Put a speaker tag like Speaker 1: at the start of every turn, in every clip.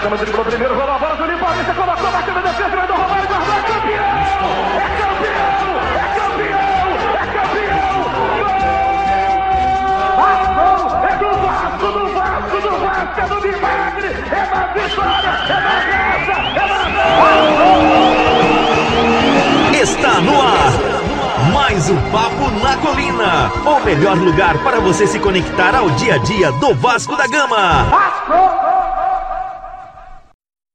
Speaker 1: da Gama driblou primeiro, rolou a bola, Juninho Paulista colocou, bateu na defesa, vai do Romário, guardou, é campeão! É campeão! É campeão! É campeão! É do Vasco, do Vasco, do Vasco, é do milagre, é da vitória, é da graça, é
Speaker 2: da Está no ar! Mais um Papo na Colina. O melhor lugar para você se conectar ao dia a dia do Vasco da Gama.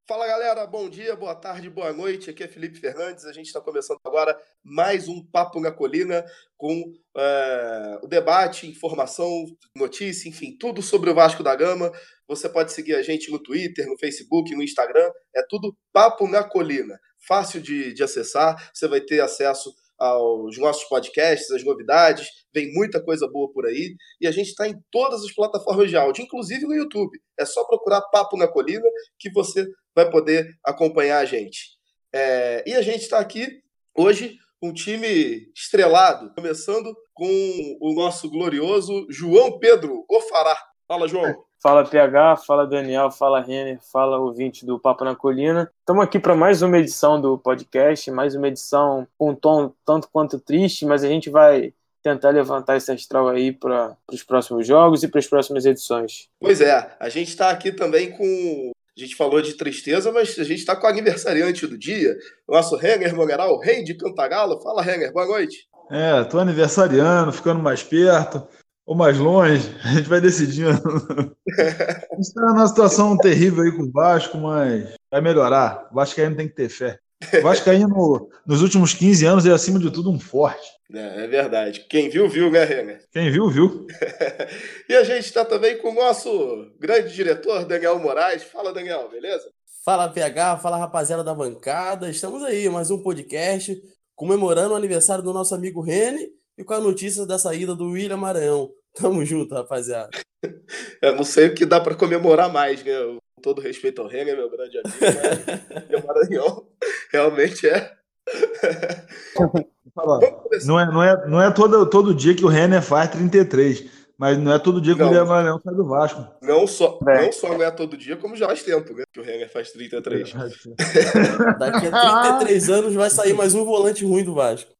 Speaker 3: Fala galera, bom dia, boa tarde, boa noite. Aqui é Felipe Fernandes. A gente está começando agora mais um Papo na Colina com uh, o debate, informação, notícia, enfim, tudo sobre o Vasco da Gama. Você pode seguir a gente no Twitter, no Facebook, no Instagram. É tudo Papo na Colina. Fácil de, de acessar. Você vai ter acesso aos nossos podcasts, as novidades, vem muita coisa boa por aí. E a gente está em todas as plataformas de áudio, inclusive no YouTube. É só procurar Papo na Colina que você vai poder acompanhar a gente. É, e a gente está aqui hoje com um time estrelado, começando com o nosso glorioso João Pedro Ofará. Fala, João.
Speaker 4: Fala PH, fala Daniel, fala Renner, fala ouvinte do Papo na Colina. Estamos aqui para mais uma edição do podcast, mais uma edição com um tom tanto quanto triste, mas a gente vai tentar levantar esse astral aí para os próximos jogos e para as próximas edições.
Speaker 3: Pois é, a gente está aqui também com. A gente falou de tristeza, mas a gente está com o aniversariante do dia, nosso Renner Moneral, rei de Cantagalo. Fala, Renner, boa noite.
Speaker 5: É, tô aniversariando, ficando mais perto ou mais longe, a gente vai decidindo. está numa situação terrível aí com o Vasco, mas vai melhorar. O Vascaíno tem que ter fé. O Vascaíno, nos últimos 15 anos, é acima de tudo um forte.
Speaker 3: É, é verdade. Quem viu, viu, né, Renner?
Speaker 5: Quem viu, viu.
Speaker 3: e a gente está também com o nosso grande diretor, Daniel Moraes. Fala, Daniel, beleza?
Speaker 6: Fala, PH, fala, rapaziada da bancada. Estamos aí, mais um podcast comemorando o aniversário do nosso amigo Rene e com a notícia da saída do William Maranhão. Tamo junto, rapaziada.
Speaker 3: Eu não sei o que dá para comemorar mais, né? Todo respeito ao Renga, meu grande amigo, mas o Maranhão realmente é.
Speaker 5: não é, não é, não é todo, todo dia que o Renner faz 33. Mas não é todo dia que não. o Guilherme Maranhão sai do Vasco.
Speaker 3: Não só, é. não só não é todo dia, como já faz tempo, né? Que o Renner faz 33.
Speaker 6: Daqui a 33 anos vai sair mais um volante ruim do Vasco.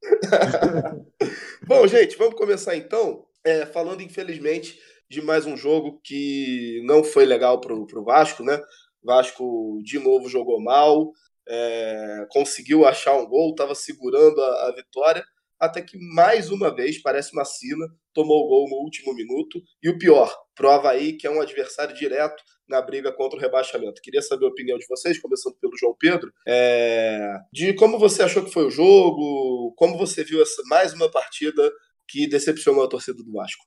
Speaker 3: Bom, gente, vamos começar então. É, falando, infelizmente, de mais um jogo que não foi legal para o Vasco, né? Vasco de novo jogou mal, é, conseguiu achar um gol, estava segurando a, a vitória até que mais uma vez, parece uma sina, tomou o gol no último minuto. E o pior, pro Havaí, que é um adversário direto na briga contra o rebaixamento. Queria saber a opinião de vocês, começando pelo João Pedro, é... de como você achou que foi o jogo, como você viu essa mais uma partida que decepcionou a torcida do Vasco?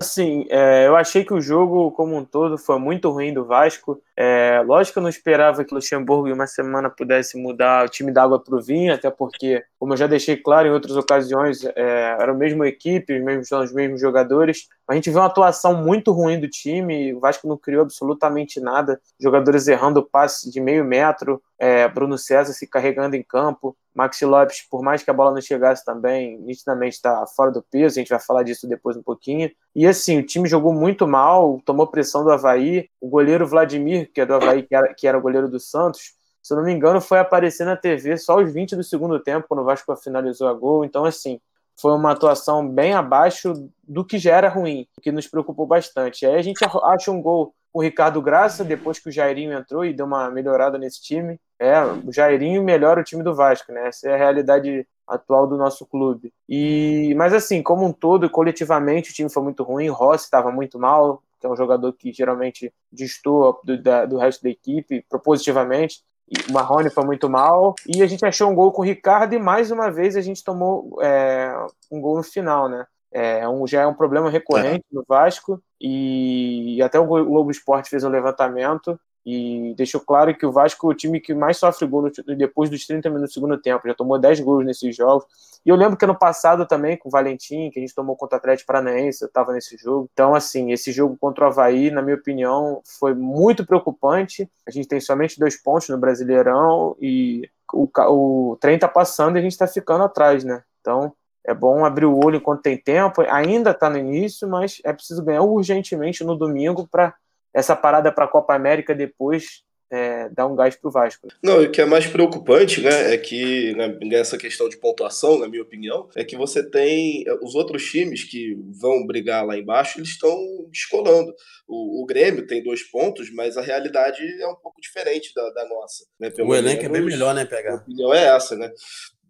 Speaker 4: Assim, é, eu achei que o jogo como um todo foi muito ruim do Vasco. É, lógico que eu não esperava que o Luxemburgo em uma semana pudesse mudar o time da água para o vinho, até porque, como eu já deixei claro em outras ocasiões, é, era a mesma equipe, os mesmos, os mesmos jogadores. A gente viu uma atuação muito ruim do time, o Vasco não criou absolutamente nada, jogadores errando passe de meio metro, é, Bruno César se carregando em campo, Maxi Lopes, por mais que a bola não chegasse também, nitidamente está fora do peso, a gente vai falar disso depois um pouquinho. E assim, o time jogou muito mal, tomou pressão do Havaí, o goleiro Vladimir, que é do Havaí, que era, que era o goleiro do Santos, se eu não me engano, foi aparecer na TV só aos 20 do segundo tempo, quando o Vasco finalizou a gol, então assim, foi uma atuação bem abaixo do que já era ruim, que nos preocupou bastante. Aí a gente acha um gol o Ricardo Graça, depois que o Jairinho entrou e deu uma melhorada nesse time. É, o Jairinho melhora o time do Vasco, né? Essa é a realidade atual do nosso clube. E, mas assim, como um todo, coletivamente, o time foi muito ruim. Rossi estava muito mal, que é um jogador que geralmente destoa do, da, do resto da equipe, propositivamente. O Marrone foi muito mal. E a gente achou um gol com o Ricardo e mais uma vez a gente tomou é, um gol no final, né? É um, já é um problema recorrente no Vasco. E até o Globo Esporte fez um levantamento e deixou claro que o Vasco é o time que mais sofre gol depois dos 30 minutos do segundo tempo. Já tomou 10 gols nesses jogos. E eu lembro que ano passado também, com o Valentim, que a gente tomou contra o Atlético Paranaense, eu estava nesse jogo. Então, assim, esse jogo contra o Havaí, na minha opinião, foi muito preocupante. A gente tem somente dois pontos no Brasileirão e o, o trem está passando e a gente está ficando atrás, né? Então, é bom abrir o olho enquanto tem tempo. Ainda está no início, mas é preciso ganhar urgentemente no domingo para essa parada para a Copa América depois é, dar um gás pro Vasco.
Speaker 3: Não, e o que é mais preocupante, né, é que né, nessa questão de pontuação, na minha opinião, é que você tem os outros times que vão brigar lá embaixo, eles estão descolando. O, o Grêmio tem dois pontos, mas a realidade é um pouco diferente da, da nossa. Né?
Speaker 6: o elenco é bem melhor, né, pegar? A
Speaker 3: opinião é essa, né?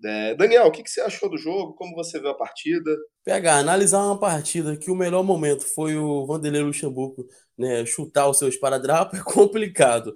Speaker 3: É, Daniel, o que, que, você achou do jogo? Como você viu a partida?
Speaker 6: Pegar, analisar uma partida que o melhor momento foi o Vanderlei Luxemburgo né, chutar os seus paradrapos é complicado.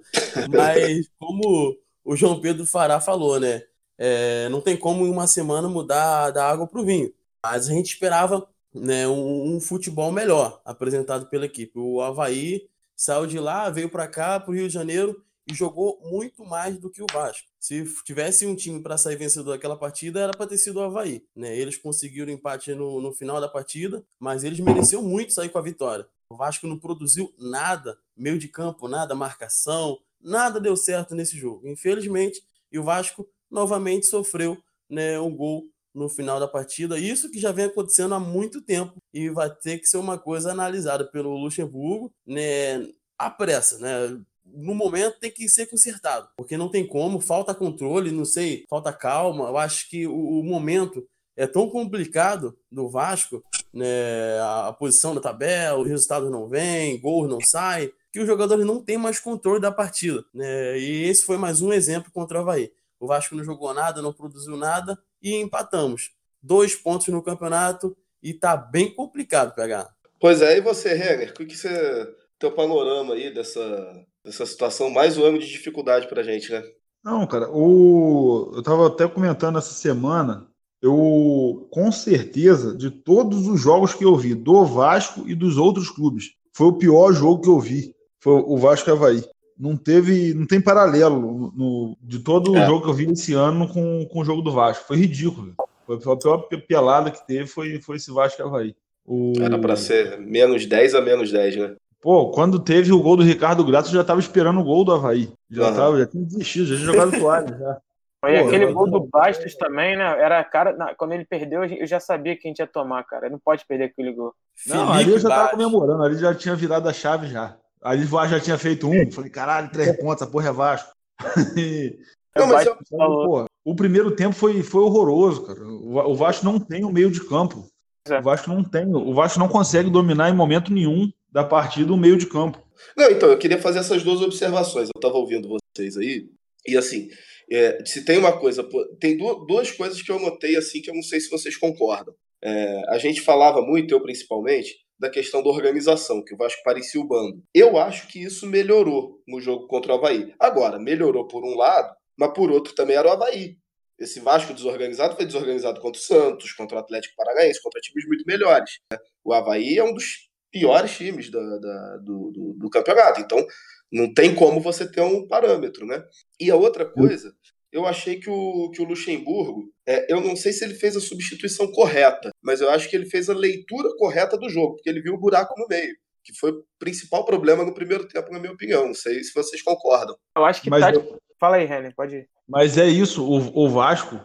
Speaker 6: Mas como o João Pedro Fará falou, né? É, não tem como em uma semana mudar da água para o vinho. Mas a gente esperava né, um, um, futebol melhor apresentado pela equipe. O Havaí saiu de lá, veio para cá, para o Rio de Janeiro, e jogou muito mais do que o Vasco. Se tivesse um time para sair vencedor daquela partida, era para ter sido o Havaí. Né? Eles conseguiram empate no, no final da partida, mas eles mereciam muito sair com a vitória. O Vasco não produziu nada, meio de campo, nada, marcação, nada deu certo nesse jogo. Infelizmente, e o Vasco novamente sofreu né, um gol no final da partida. Isso que já vem acontecendo há muito tempo e vai ter que ser uma coisa analisada pelo Luxemburgo, né, à pressa, né? No momento tem que ser consertado, porque não tem como, falta controle, não sei, falta calma. Eu acho que o, o momento é tão complicado do Vasco, né, a, a posição da tabela, os resultados não vêm, gols não saem, que os jogadores não têm mais controle da partida. Né? E esse foi mais um exemplo contra o Havaí. O Vasco não jogou nada, não produziu nada e empatamos. Dois pontos no campeonato e tá bem complicado pegar.
Speaker 3: Pois é, e você, Renner, o que, que você. teu panorama aí dessa, essa situação, mais um ano de dificuldade pra gente, né?
Speaker 5: Não, cara, o... eu tava até comentando essa semana, eu, com certeza, de todos os jogos que eu vi, do Vasco e dos outros clubes, foi o pior jogo que eu vi, foi o Vasco Havaí. Não teve, não tem paralelo no, de todo é. o jogo que eu vi esse ano com, com o jogo do Vasco. Foi ridículo. Foi a pior pelada que teve foi, foi esse Vasco Havaí.
Speaker 3: O... Era para ser menos 10 a menos 10, né?
Speaker 5: Pô, quando teve o gol do Ricardo Graça, eu já tava esperando o gol do Havaí. Já, uhum. tava, já tinha desistido, já tinha jogado toalha. Já.
Speaker 4: Foi aquele gol do Bastos também, né? Era cara, na, quando ele perdeu, eu já sabia que a gente ia tomar, cara. Ele não pode perder aquele gol.
Speaker 5: Não, Felipe ali eu já tava comemorando, ali já tinha virado a chave já. Ali o Vasco já tinha feito um. Falei, caralho, três pontos, essa porra é Vasco. não, mas eu... Pô, o primeiro tempo foi, foi horroroso, cara. O Vasco não tem o meio de campo. É. O Vasco não tem. O Vasco não consegue dominar em momento nenhum da partida o meio de campo.
Speaker 3: Não, então, eu queria fazer essas duas observações. Eu estava ouvindo vocês aí, e assim, é, se tem uma coisa, tem duas coisas que eu notei assim que eu não sei se vocês concordam. É, a gente falava muito, eu principalmente, da questão da organização, que o Vasco parecia o bando. Eu acho que isso melhorou no jogo contra o Havaí. Agora, melhorou por um lado, mas por outro também era o Havaí. Esse Vasco desorganizado foi desorganizado contra o Santos, contra o Atlético Paranaense, contra times muito melhores. O Havaí é um dos piores times da, da, do, do, do, campeonato. Então, não tem como você ter um parâmetro, né? E a outra coisa, eu achei que o, que o Luxemburgo, é, eu não sei se ele fez a substituição correta, mas eu acho que ele fez a leitura correta do jogo, porque ele viu o buraco no meio. Que foi o principal problema no primeiro tempo, na minha opinião. Não sei se vocês concordam.
Speaker 4: Eu acho que
Speaker 5: mas
Speaker 4: tá...
Speaker 5: eu...
Speaker 4: Fala aí, Renner, pode ir.
Speaker 5: Mas é isso, o, o Vasco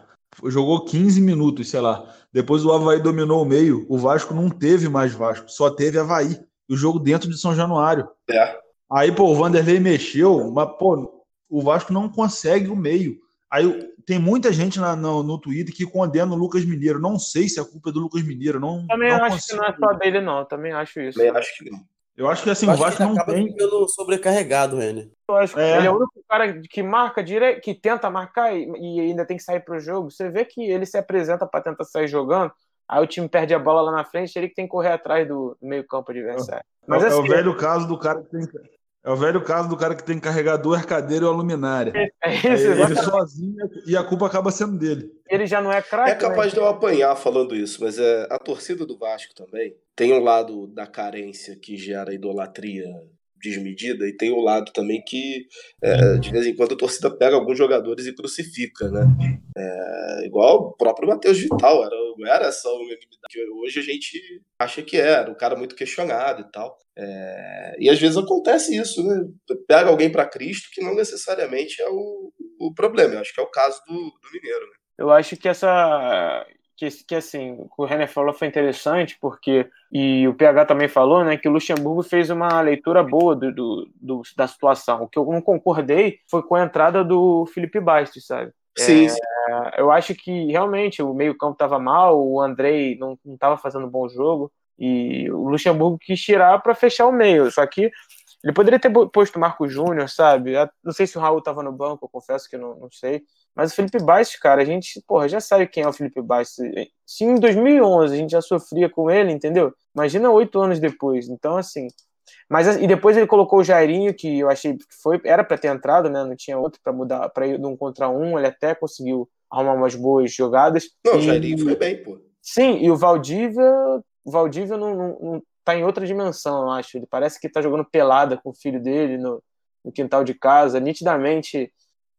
Speaker 5: jogou 15 minutos, sei lá. Depois o Havaí dominou o meio. O Vasco não teve mais Vasco, só teve Havaí. O jogo dentro de São Januário.
Speaker 3: É.
Speaker 5: Aí, pô, o Vanderlei mexeu, mas, pô, o Vasco não consegue o meio. Aí tem muita gente na, no, no Twitter que condena o Lucas Mineiro. Não sei se a culpa é do Lucas Mineiro. Não,
Speaker 4: também
Speaker 5: não
Speaker 4: acho consigo. que não é só dele, não. Também acho isso.
Speaker 3: Também acho que não.
Speaker 5: Eu acho que assim, o Vasco não tem.
Speaker 6: Ficando sobrecarregado, ele.
Speaker 4: Eu acho que é. ele é o único cara que marca direito, que tenta marcar e, e ainda tem que sair pro jogo. Você vê que ele se apresenta para tentar sair jogando, aí o time perde a bola lá na frente, ele que tem que correr atrás do meio-campo adversário.
Speaker 5: É, Mas, é, assim, é o velho caso do cara que tem é o velho caso do cara que tem que carregar duas cadeiras e uma luminária. É, isso, é, ele sozinho e a culpa acaba sendo dele.
Speaker 4: Ele já não é craque.
Speaker 3: É capaz né? de eu apanhar falando isso, mas é, a torcida do Vasco também tem um lado da carência que gera idolatria desmedida e tem o lado também que é, de vez em quando a torcida pega alguns jogadores e crucifica, né? É, igual o próprio Matheus Vital, era, era essa unanimidade hoje a gente acha que era, um cara muito questionado e tal. É, e às vezes acontece isso, né? Pega alguém para Cristo que não necessariamente é o, o problema. Eu acho que é o caso do, do Mineiro, né?
Speaker 4: Eu acho que essa que, que assim, o René falou foi interessante, porque, e o PH também falou, né, que o Luxemburgo fez uma leitura boa do, do, do da situação. O que eu não concordei foi com a entrada do Felipe Bastos, sabe?
Speaker 3: Sim,
Speaker 4: É, eu acho que realmente o meio-campo estava mal, o Andrei não estava fazendo um bom jogo, e o Luxemburgo quis tirar para fechar o meio. Só que ele poderia ter posto o Marco Júnior, sabe? Não sei se o Raul estava no banco, eu confesso que não, não sei. Mas o Felipe Bastos, cara, a gente, porra, já sabe quem é o Felipe Bastos. Se em 2011 a gente já sofria com ele, entendeu? Imagina oito anos depois. Então, assim. Mas e depois ele colocou o Jairinho, que eu achei que foi era para ter entrado, né? Não tinha outro para mudar para ir de um contra um. Ele até conseguiu arrumar umas boas jogadas.
Speaker 3: Não, o
Speaker 4: E-
Speaker 3: Jairinho foi bem, pô.
Speaker 4: Sim, e o Valdívia, o Valdívia não, não, não tá em outra dimensão, eu acho. Ele parece que tá jogando pelada com o filho dele no, no quintal de casa, nitidamente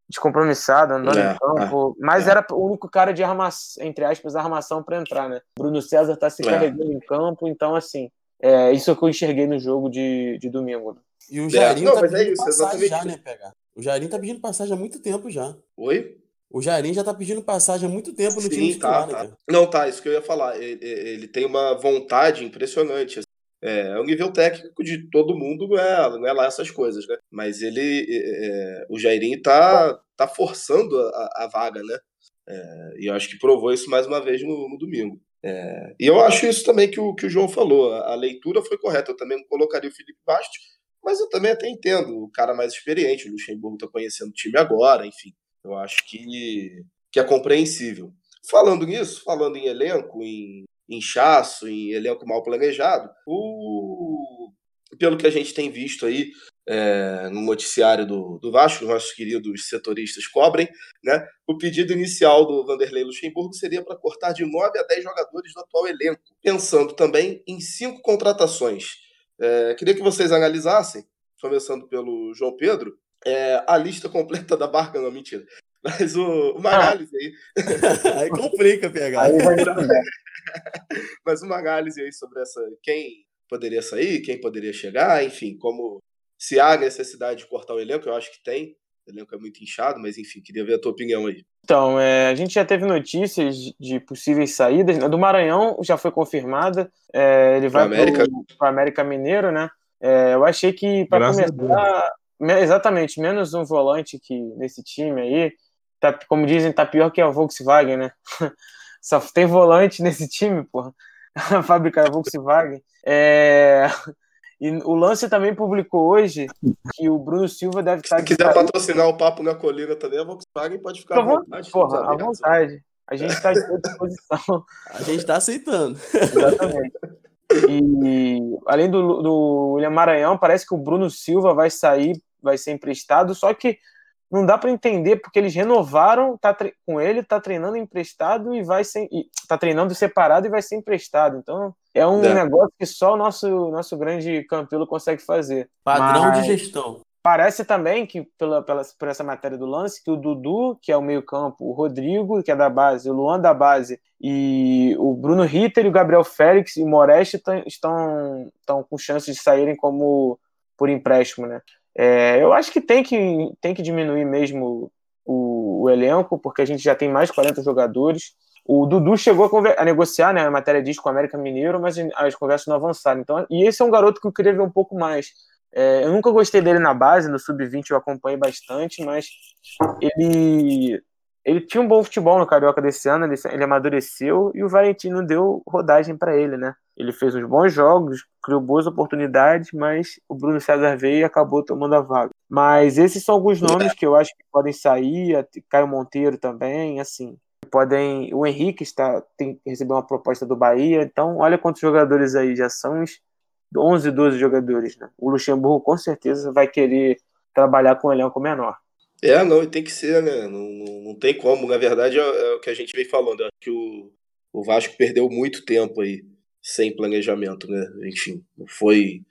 Speaker 4: descompromissado, andando
Speaker 3: É,
Speaker 4: em campo. mas
Speaker 3: é.
Speaker 4: era o único cara de armação, entre aspas, armação para entrar, né? Bruno César tá se
Speaker 3: É.
Speaker 4: carregando em campo, então assim, é isso que eu enxerguei no jogo de, de domingo. né?
Speaker 6: E o Jairinho tá
Speaker 3: é
Speaker 6: pedindo
Speaker 3: isso,
Speaker 6: passagem já, né, PH? O Jairinho tá pedindo passagem há muito tempo já.
Speaker 3: Oi?
Speaker 6: O Jairinho já tá pedindo passagem há muito tempo no
Speaker 3: Sim,
Speaker 6: time
Speaker 3: tá,
Speaker 6: titular, né,
Speaker 3: tá.
Speaker 6: cara?
Speaker 3: Não, tá, isso que eu ia falar. Ele, ele tem uma vontade impressionante. É, o nível técnico de todo mundo não é, não é lá essas coisas, né? Mas ele, é, é, o Jairinho tá, tá forçando a, a vaga, né? É, e eu acho que provou isso mais uma vez no, no domingo. É, e eu acho isso também que o, que o João falou. A, a leitura foi correta. Eu também colocaria o Felipe Bastos, mas eu também até entendo. O cara mais experiente, o Luxemburgo tá conhecendo o time agora, enfim. Eu acho que, que é compreensível. Falando nisso, falando em elenco, em inchaço, em elenco mal planejado, o, pelo que a gente tem visto aí é, no noticiário do, do Vasco, os nossos queridos setoristas cobrem, né, o pedido inicial do Vanderlei Luxemburgo seria para cortar de 9 a 10 jogadores do atual elenco, pensando também em cinco contratações. É, queria que vocês analisassem, começando pelo João Pedro, é, a lista completa da barca, não, mentira. Mas o, uma
Speaker 4: Ah.
Speaker 3: análise aí
Speaker 6: Aí complica, PH.
Speaker 4: Aí vai dar-
Speaker 3: mas uma análise aí sobre essa quem poderia sair, quem poderia chegar, enfim, como se há necessidade de cortar o elenco, eu acho que tem. O elenco é muito inchado, mas enfim, queria ver a tua opinião aí.
Speaker 4: Então, é, a gente já teve notícias de possíveis saídas. né? Do Maranhão já foi confirmada. é, ele vai
Speaker 3: América.
Speaker 4: para o América Mineiro, né? É, eu achei que para começar, me- exatamente, menos um volante que nesse time aí, tá, como dizem, tá pior que a Volkswagen, né? Só tem volante nesse time, porra. A fábrica da Volkswagen. É, E o Lance também publicou hoje que o Bruno Silva deve estar
Speaker 3: Se
Speaker 4: de
Speaker 3: quiser patrocinar o Papo na Colina também, a Volkswagen pode ficar à vontade.
Speaker 4: Porra, à vontade. A gente está à sua disposição.
Speaker 6: A gente tá aceitando.
Speaker 4: Exatamente. E além do, do William Maranhão, parece que o Bruno Silva vai sair, vai ser emprestado, só que não dá para entender porque eles renovaram tá tre- com ele, tá treinando emprestado e vai ser e tá treinando separado e vai ser emprestado. Então é um
Speaker 3: É.
Speaker 4: negócio que só o nosso nosso grande Campelo consegue fazer.
Speaker 6: Padrão
Speaker 4: Mas-
Speaker 6: de gestão.
Speaker 4: Parece também que, pela, pela, por essa matéria do lance, que o Dudu, que é o meio-campo, o Rodrigo, que é da base, o Luan da base, e o Bruno Ritter e o Gabriel Félix e o Moreste tão- estão, estão com chances de saírem como por empréstimo, né? É, eu acho que tem que, tem que diminuir mesmo o, o elenco, porque a gente já tem mais de 40 jogadores. O Dudu chegou a, a negociar, né? A matéria diz com o América Mineiro, mas as conversas não avançaram. Então, e esse é um garoto que eu queria ver um pouco mais. É, eu nunca gostei dele na base, no sub-20 eu acompanhei bastante, mas ele ele tinha um bom futebol no Carioca desse ano, ele, ele amadureceu e o Valentino deu rodagem para ele, né? Ele fez uns bons jogos, criou boas oportunidades, mas o Bruno César veio e acabou tomando a vaga. Mas esses são alguns nomes que eu acho que podem sair, Caio Monteiro também, assim. Podem, o Henrique está tem uma proposta do Bahia, então olha quantos jogadores aí já são uns 11, 12 jogadores, né? O Luxemburgo com certeza vai querer trabalhar com um elenco menor.
Speaker 3: É, não, e tem que ser, né? Não, não, não tem como. Na verdade, é, é o que a gente vem falando. Eu acho que o, o Vasco perdeu muito tempo aí sem planejamento, né? Enfim, foi,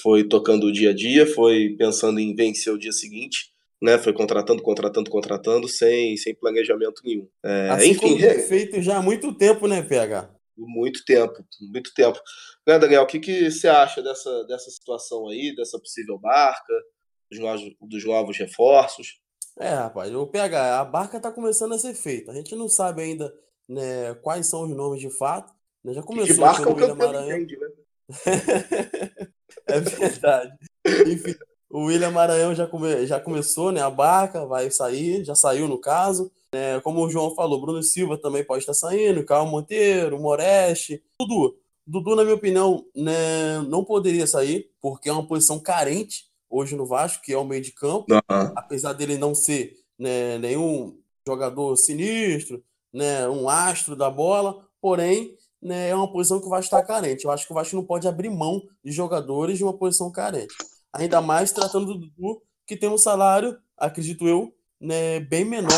Speaker 3: foi tocando o dia a dia, foi pensando em vencer o dia seguinte, né? Foi contratando, contratando, contratando, sem, sem planejamento nenhum. É,
Speaker 6: assim
Speaker 3: enfim,
Speaker 6: como foi feito já há muito tempo, né, PH?
Speaker 3: muito tempo, muito tempo. Né, Daniel, o que, que você acha dessa, dessa situação aí, dessa possível barca, dos novos, dos novos reforços?
Speaker 6: É, rapaz, o PH, a barca tá começando a ser feita. A gente não sabe ainda né, quais são os nomes de fato. Né? Já começou
Speaker 3: De barca o
Speaker 6: William Maranhão.
Speaker 3: entende, né?
Speaker 6: é verdade. Enfim, o William Maranhão já, come, já começou, né? A barca vai sair, já saiu no caso. né? como o João falou, Bruno Silva também pode estar saindo, Carl Monteiro, Moreste, Dudu. Dudu, na minha opinião, né, não poderia sair, porque é uma posição carente hoje no Vasco, que é o meio de campo.
Speaker 3: Aham.
Speaker 6: Apesar dele não ser né, nenhum jogador sinistro, né, um astro da bola, porém né, é uma posição que o Vasco está carente. Eu acho que o Vasco não pode abrir mão de jogadores de uma posição carente. Ainda mais tratando do Dudu, que tem um salário, acredito eu, né, bem menor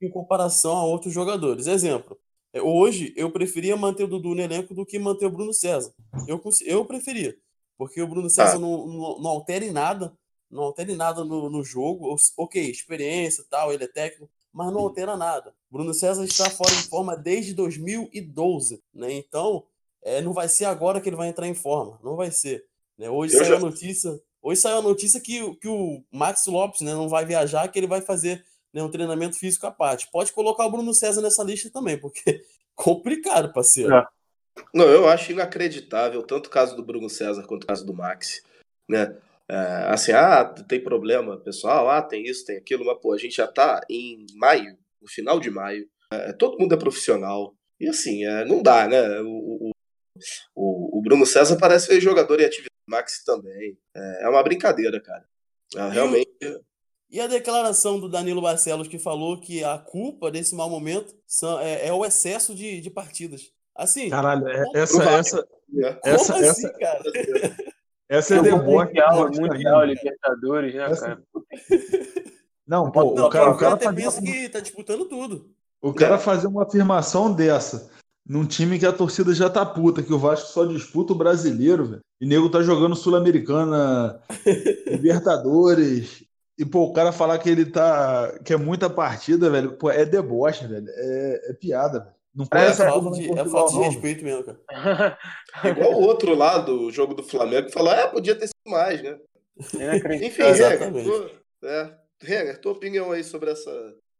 Speaker 6: em comparação a outros jogadores. Exemplo, é, hoje eu preferia manter o Dudu no elenco do que manter o Bruno César. Eu, eu preferia, porque o Bruno César
Speaker 3: Ah.
Speaker 6: não, não, não altera em nada, não altera em nada no, no jogo. Ok, experiência e tal, ele é técnico, mas não altera nada. Bruno César está fora de forma desde 2012, né? Então, é, não vai ser agora que ele vai entrar em forma, não vai ser. né? Hoje
Speaker 3: Eu
Speaker 6: saiu
Speaker 3: já-
Speaker 6: a notícia, hoje saiu a notícia que, o- que o Max Lopes né, não vai viajar, que ele vai fazer né, um treinamento físico à parte. Pode colocar o Bruno César nessa lista também, porque complicado, parceiro.
Speaker 4: É.
Speaker 3: Não, eu acho inacreditável, tanto o caso do Bruno César quanto o caso do Max, né? É, assim, ah, tem problema, pessoal, ah, tem isso, tem aquilo, mas, pô, a gente já tá em maio, no final de maio, é, todo mundo é profissional, e assim, é, não dá, né? O, o, o, o Bruno César parece ser jogador em atividade, Max também, é, é uma brincadeira, cara. É, realmente,
Speaker 6: E a declaração do Danilo Barcelos que falou que a culpa desse mau momento é, é o excesso de, de partidas. Assim,
Speaker 5: Caralho, é- essa,
Speaker 3: vai?
Speaker 5: essa,
Speaker 3: né?
Speaker 6: como
Speaker 5: essa,
Speaker 6: assim,
Speaker 5: essa,
Speaker 6: cara?
Speaker 5: essa é
Speaker 4: É
Speaker 5: deboche.
Speaker 4: mundial,
Speaker 5: deboche
Speaker 4: mundial. Libertadores, né,
Speaker 5: Essa-
Speaker 4: cara?
Speaker 5: Não, pô,
Speaker 6: Não,
Speaker 5: o cara, o cara
Speaker 6: até pensa
Speaker 5: uma-
Speaker 6: que tá disputando tudo.
Speaker 5: O cara fazer uma afirmação dessa num time que a torcida já tá puta, que o Vasco só disputa o brasileiro, velho. E nego tá jogando Sul-Americana, Libertadores. E, pô, o cara falar que ele tá. que é muita partida, velho, pô, é deboche, velho. É, é piada, velho. Não põe
Speaker 6: É,
Speaker 5: essa
Speaker 6: falta
Speaker 5: porra
Speaker 6: de, é falta de respeito mesmo, cara.
Speaker 3: Igual o outro lá do jogo do Flamengo que falou, é, podia ter sido mais, né? Enfim, Reger,
Speaker 6: Exatamente.
Speaker 3: tua, é, Reger, tua opinião aí sobre essa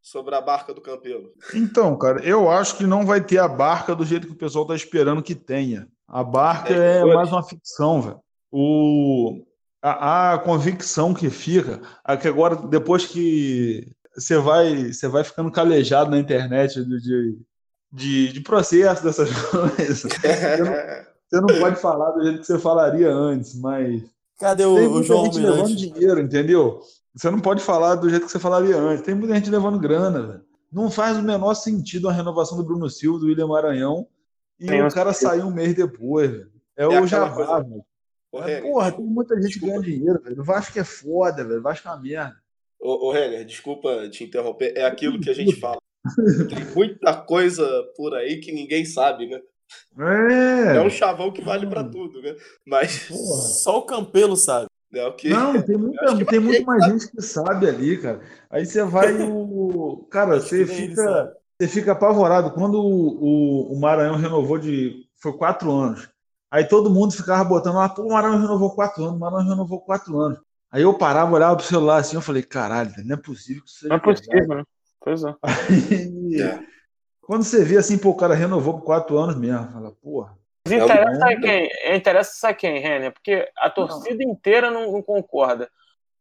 Speaker 3: sobre a barca do Campelo.
Speaker 5: Então, cara, eu acho que não vai ter a barca do jeito que o pessoal tá esperando que tenha. A barca
Speaker 3: É,
Speaker 5: é mais uma ficção, velho. O, a, a convicção que fica, é que agora, depois que você vai, você vai ficando calejado na internet de, de, de, de processo dessas coisas, você não pode falar do jeito que você falaria antes, mas
Speaker 6: Cadê
Speaker 5: tem
Speaker 6: o, o
Speaker 5: muita
Speaker 6: João
Speaker 5: gente levando dinheiro, entendeu? Você não pode falar do jeito que você falaria antes. Tem muita gente levando grana, velho. Não faz o menor sentido a renovação do Bruno Silva, do William Maranhão, e o cara sair um mês depois, velho. É,
Speaker 3: aquela
Speaker 5: o jabá,
Speaker 3: coisa-
Speaker 5: velho. Mas, porra, tem muita gente
Speaker 3: desculpa.
Speaker 5: ganhando dinheiro, velho. O Vasco é foda, velho. O Vasco é uma merda.
Speaker 3: ô, ô, Renner, desculpa te interromper, é aquilo que a gente fala. Tem muita coisa por aí que ninguém sabe, né?
Speaker 5: É.
Speaker 3: É um chavão que vale pra tudo, né? Mas
Speaker 5: Porra.
Speaker 6: Só o Campelo sabe.
Speaker 3: é o que.
Speaker 5: Não, tem, muita, tem muito mais
Speaker 3: sabe.
Speaker 5: gente que sabe ali, cara. Aí você vai o. Cara,
Speaker 6: Acho
Speaker 5: você fica, você fica apavorado. Quando o, o, o Maranhão renovou de. Foi quatro anos. Aí todo mundo ficava botando lá, pô, o Maranhão renovou quatro anos, o Maranhão renovou quatro anos. Aí eu parava, olhava pro celular assim, eu falei, caralho, não é possível que isso seja
Speaker 4: Não é possível, né? Pois é.
Speaker 5: verdade.
Speaker 3: É.
Speaker 5: Quando você vê assim, pô, o cara renovou por quatro anos mesmo, fala, porra.
Speaker 4: Mas
Speaker 3: É
Speaker 4: interessa
Speaker 5: um-
Speaker 4: quem? Interessa sabe quem, Renner? Porque a torcida inteira não, não concorda.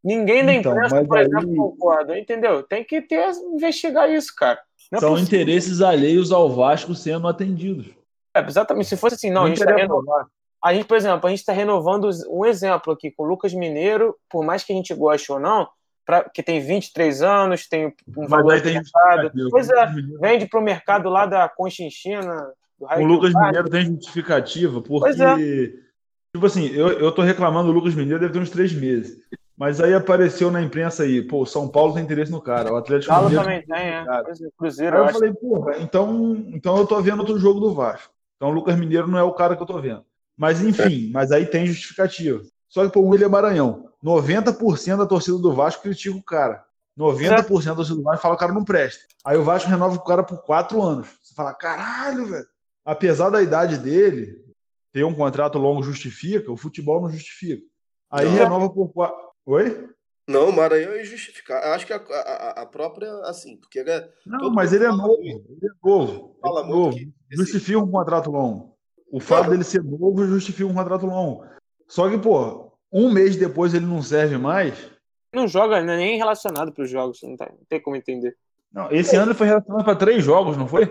Speaker 4: Ninguém da
Speaker 5: Então,
Speaker 4: imprensa, por
Speaker 5: aí-
Speaker 4: exemplo, concorda, entendeu? Tem que ter, investigar isso, cara. Não é
Speaker 5: São
Speaker 4: possível.
Speaker 5: interesses alheios ao Vasco sendo atendidos.
Speaker 4: É, exatamente. Se fosse assim, não, a gente, tá
Speaker 5: interessa
Speaker 4: reno...
Speaker 5: ao Vasco.
Speaker 4: a gente, por exemplo, a gente está renovando um exemplo aqui com o Lucas Mineiro, por mais que a gente goste ou não, pra... que tem 23 anos, tem um
Speaker 5: Mas
Speaker 4: valor de mercado. Pois é, vende para o mercado lá da Conchinchina, do
Speaker 5: O Lucas. Mineiro tem justificativa, porque.
Speaker 4: É.
Speaker 5: Tipo assim, eu, eu tô reclamando do Lucas Mineiro deve ter uns três meses. Mas aí apareceu na imprensa aí, pô, São Paulo tem interesse no cara, o Atlético
Speaker 4: Galo
Speaker 5: Mineiro.
Speaker 4: também tem, é. É, Cruzeiro,
Speaker 5: Aí
Speaker 4: eu
Speaker 5: eu falei, porra, então, então eu tô vendo outro jogo do Vasco. Então o Lucas Mineiro não é o cara que eu tô vendo. Mas enfim, mas aí tem justificativa. Só que, pô, o William Maranhão, 90% da torcida do Vasco critica o cara. 90% da torcida do Vasco fala que o cara não presta. Aí o Vasco renova o cara por quatro anos. Você fala, caralho, velho. Apesar da idade dele, ter um contrato longo justifica, o futebol não justifica. Aí
Speaker 3: Não.
Speaker 5: renova por quatro. Oi?
Speaker 3: Não, o Maranhão é injustificado. Eu acho que a, a, a própria, assim, porque ele é.
Speaker 5: Não, mas
Speaker 3: mundo
Speaker 5: ele é novo.
Speaker 3: muito.
Speaker 5: Ele é novo.
Speaker 3: Fala
Speaker 5: é novo.
Speaker 3: que
Speaker 5: Justifica um contrato longo. O fato dele ser novo justifica um contrato longo. Só que, pô, um mês depois ele não serve mais.
Speaker 4: Não joga né, nem relacionado pros jogos, não, tá- não tem como entender.
Speaker 5: Não, esse ano ele foi relacionado para três jogos, não foi?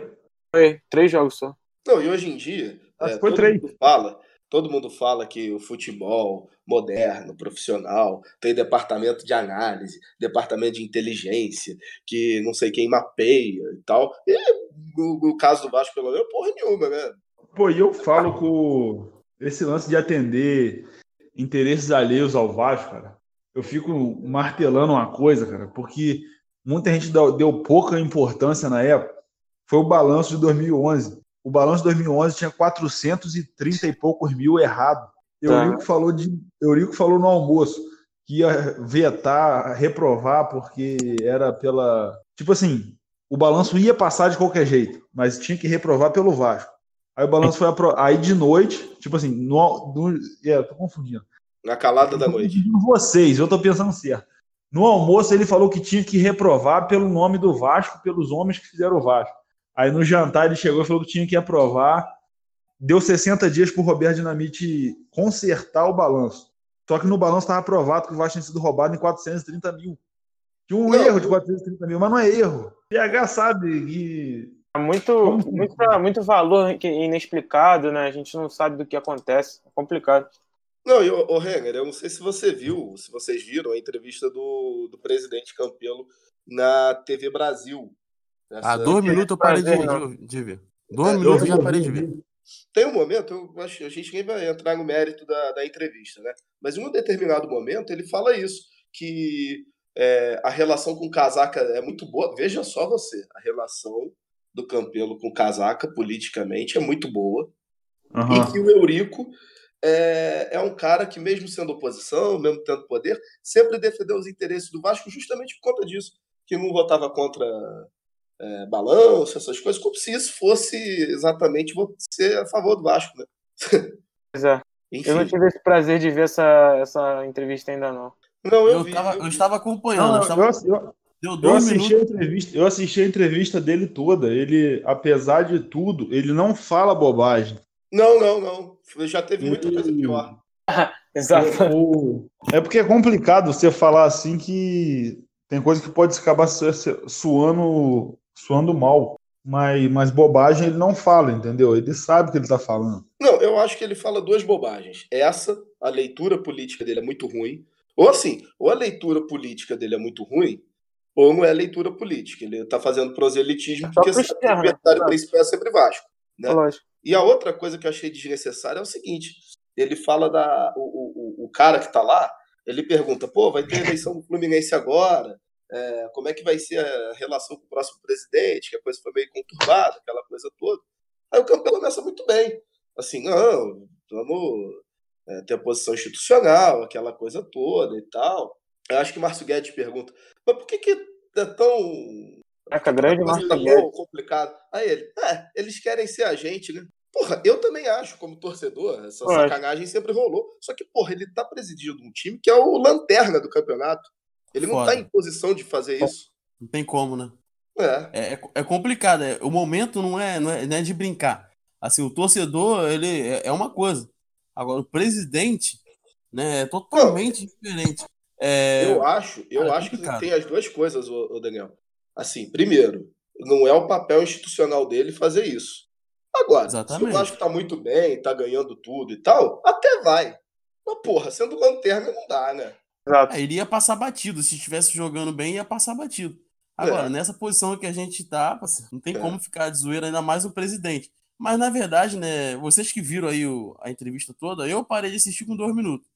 Speaker 4: Foi três jogos só.
Speaker 3: Não, e hoje em dia,
Speaker 5: Acho
Speaker 3: é,
Speaker 5: foi
Speaker 3: todo
Speaker 5: três.
Speaker 3: mundo fala, todo mundo fala que o futebol moderno, profissional, tem departamento de análise, departamento de inteligência, que não sei quem mapeia e tal. E no, no caso do Vasco, pelo menos, porra nenhuma, né?
Speaker 5: Pô, e eu falo com esse lance de atender interesses alheios ao Vasco, cara. Eu fico martelando uma coisa, cara, porque muita gente deu pouca importância na época. Foi o balanço de 2011. O balanço de 2011 tinha 430 e poucos mil errado. Eurico falou de Eurico falou no almoço que ia vetar, reprovar porque era pela, tipo assim, o balanço ia passar de qualquer jeito, mas tinha que reprovar pelo Vasco. Aí o balanço foi apro... aí de noite, tipo assim, no, no é, tô confundindo.
Speaker 3: Na calada da noite.
Speaker 5: vocês, eu tô pensando certo. No almoço ele falou que tinha que reprovar pelo nome do Vasco, pelos homens que fizeram o Vasco. Aí no jantar ele chegou e falou que tinha que aprovar. Deu 60 dias pro Roberto Dinamite consertar o balanço. Só que no balanço estava aprovado que o Vasco tinha sido roubado em 430 mil. Tinha um
Speaker 3: Não.
Speaker 5: erro de 430 mil, mas não é erro. PH sabe que.
Speaker 4: Muito,
Speaker 5: Como-
Speaker 4: muito, muito valor inexplicado, né? A gente não sabe do que acontece. É complicado.
Speaker 3: Não, e o, Renner, eu não sei se você viu, se vocês viram a entrevista do, do presidente Campelo na TV Brasil.
Speaker 6: Há
Speaker 3: Essa-
Speaker 6: dois minutos eu parei de, de, de ver. Dois
Speaker 3: É,
Speaker 6: minutos
Speaker 3: eu
Speaker 6: eu já parei
Speaker 5: eu
Speaker 6: de ver.
Speaker 3: Tem um momento, eu acho, a gente nem vai entrar no mérito da, da entrevista, né? Mas em um determinado momento ele fala isso, que é, a relação com o Casaca é muito boa. Veja só você, a relação do Campelo com Casaca politicamente é muito boa.
Speaker 5: Aham.
Speaker 3: E que o Eurico é, é um cara que, mesmo sendo oposição, mesmo tendo poder, sempre defendeu os interesses do Vasco justamente por conta disso. Que não votava contra é, balanço, essas coisas, como se isso fosse exatamente você a favor do Vasco, né?
Speaker 4: Pois é.
Speaker 3: Enfim.
Speaker 4: Eu não tive esse prazer de ver essa, essa entrevista ainda, não.
Speaker 3: Não, eu,
Speaker 6: Eu,
Speaker 3: vi,
Speaker 6: tava,
Speaker 3: eu
Speaker 6: eu estava acompanhando.
Speaker 5: Não,
Speaker 6: eu estava-
Speaker 5: eu, eu,
Speaker 6: deu
Speaker 5: eu assisti a entrevista, eu assisti a entrevista dele toda. Ele, apesar de tudo, ele não fala bobagem.
Speaker 3: Não, não, não. Já teve muita
Speaker 5: Ele-
Speaker 3: coisa pior.
Speaker 4: Exato.
Speaker 5: O- É porque é complicado você falar assim que tem coisa que pode acabar su- su- suando, suando mal. Mas, mas bobagem ele não fala, entendeu? Ele sabe o que ele tá falando.
Speaker 3: Não, eu acho que ele fala duas bobagens. Essa, a leitura política dele é muito ruim. Ou assim, ou a leitura política dele é muito ruim, ou não é leitura política. Ele tá fazendo proselitismo
Speaker 4: Só
Speaker 3: porque
Speaker 4: pro
Speaker 3: sabe que o adversário
Speaker 4: né?
Speaker 3: principal é sempre Vasco. né?
Speaker 4: Lógico.
Speaker 3: E a outra coisa que eu achei desnecessária é o seguinte: ele fala da. O, o, o cara que tá lá, ele pergunta, pô, vai ter eleição do Fluminense agora. é, como é que vai ser a relação com o próximo presidente? Que a coisa foi meio conturbada, aquela coisa toda. Aí o Campelo começa muito bem. Assim, não, vamos é, ter a posição institucional, aquela coisa toda e tal. Eu acho que Márcio Guedes pergunta, mas por que, que é tão
Speaker 4: Caraca, grande
Speaker 3: tão complicado. Aí ele, é, eles querem ser a gente, né? Porra, eu também acho, como torcedor, essa
Speaker 4: acho.
Speaker 3: sacanagem sempre rolou. Só que, porra, ele tá presidindo um time que é o lanterna do campeonato. Ele não
Speaker 6: Foda.
Speaker 3: tá em posição de fazer isso.
Speaker 6: Não tem como, né?
Speaker 3: É.
Speaker 6: É, é, é complicado. é- o momento não é, não, é, não é de brincar. Assim, o torcedor, ele é, é uma coisa. Agora, o presidente, né, é totalmente diferente. É,
Speaker 3: Eu acho, eu
Speaker 6: cara, é
Speaker 3: acho que
Speaker 6: complicado.
Speaker 3: tem as duas coisas, ô Daniel. Assim, primeiro, não é o papel institucional dele fazer isso. Agora, se
Speaker 6: Exatamente.
Speaker 3: o Vasco tá muito bem, tá ganhando tudo e tal, até vai. Mas, porra, sendo lanterna não dá, né?
Speaker 4: Exato.
Speaker 6: é, iria passar batido. Se estivesse jogando bem, ia passar batido. Agora,
Speaker 3: É.
Speaker 6: nessa posição que a gente tá, não tem
Speaker 3: É.
Speaker 6: como ficar de zoeira, ainda mais o presidente. Mas, na verdade, né, vocês que viram aí o- a entrevista toda, eu parei de assistir com dois minutos.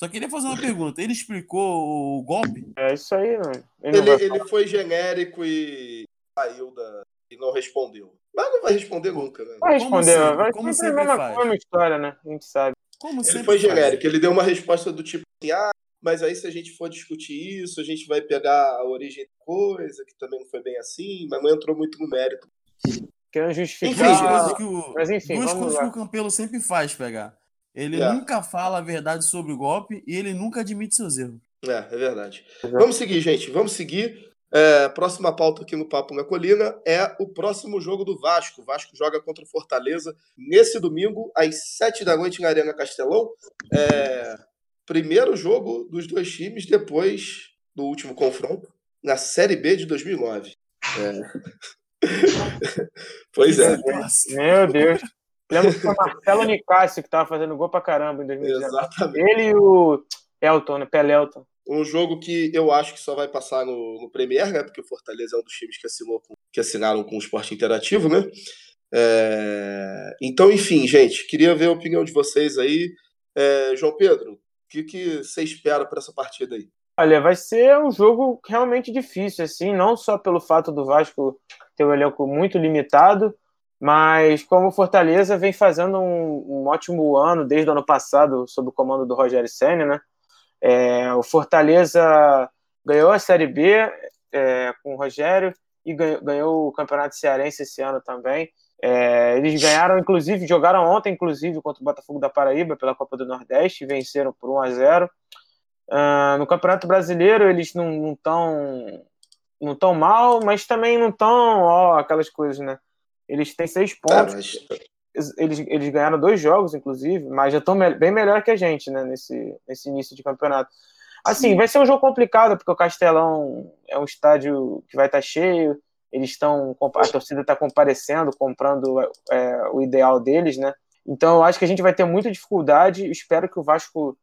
Speaker 6: Só queria fazer uma pergunta. Ele explicou o golpe?
Speaker 4: É isso aí, mano. Ele não
Speaker 3: Ele, ele foi genérico e saiu da. e não respondeu. Mas não vai responder nunca, né?
Speaker 4: Vai responder, vai
Speaker 6: como
Speaker 4: sempre a
Speaker 6: sempre
Speaker 4: mesma,
Speaker 6: faz.
Speaker 4: mesma história, né? A gente sabe.
Speaker 6: Como
Speaker 3: Ele foi
Speaker 6: faz.
Speaker 3: genérico, ele deu uma resposta do tipo assim: ah, mas aí se a gente for discutir isso, a gente vai pegar a origem da coisa, que também não foi bem assim, mas não entrou muito no mérito.
Speaker 4: Querendo justificar.
Speaker 3: Enfim,
Speaker 6: coisas que o,
Speaker 4: mas enfim,
Speaker 6: duas
Speaker 4: vamos
Speaker 6: coisas
Speaker 4: lá.
Speaker 6: que o Campelo sempre faz, pegar. Ele
Speaker 3: É.
Speaker 6: nunca fala a verdade sobre o golpe e ele nunca admite seus erros.
Speaker 3: É, é verdade. Vamos seguir, gente. Vamos seguir. É, próxima pauta aqui no Papo na Colina é o próximo jogo do Vasco. O Vasco joga contra o Fortaleza nesse domingo, às sete da noite, na Arena Castelão. É, primeiro jogo dos dois times depois do último confronto, na Série B de 2009. É. pois é.
Speaker 4: Meu Deus. Lembro que foi o Marcelo Nicásio que estava fazendo gol pra caramba em 2019.
Speaker 3: Exatamente.
Speaker 4: Ele e o Elton, né? Pelelton.
Speaker 3: Um jogo que eu acho que só vai passar no, no Premier, né? Porque o Fortaleza é um dos times que, assinou com, que assinaram com o esporte interativo, né? É... Então, enfim, gente, queria ver a opinião de vocês aí. É, João Pedro, o que, que você espera para essa partida aí?
Speaker 4: Olha, vai ser um jogo realmente difícil, assim, não só pelo fato do Vasco ter um elenco muito limitado, mas como o Fortaleza vem fazendo um, um ótimo ano desde o ano passado, sob o comando do Rogério Senna, né? É, o Fortaleza ganhou a Série B é, com o Rogério e ganhou, ganhou, o Campeonato Cearense esse ano também. É, eles ganharam, inclusive, jogaram ontem, inclusive, contra o Botafogo da Paraíba pela Copa do Nordeste, venceram por 1 a 0 uh, ah, No Campeonato Brasileiro, eles não estão não tão mal, mas também não estão, aquelas coisas, né? Eles têm seis pontos. Ah, mas... eles, eles ganharam dois jogos, inclusive, mas já estão bem melhor que a gente, né, nesse, nesse início de campeonato. Assim, Sim. vai ser um jogo complicado, porque o Castelão é um estádio que vai estar cheio, eles estão, a torcida está comparecendo, comprando é, o ideal deles, né? Então eu acho que a gente vai ter muita dificuldade. Espero que o Vasco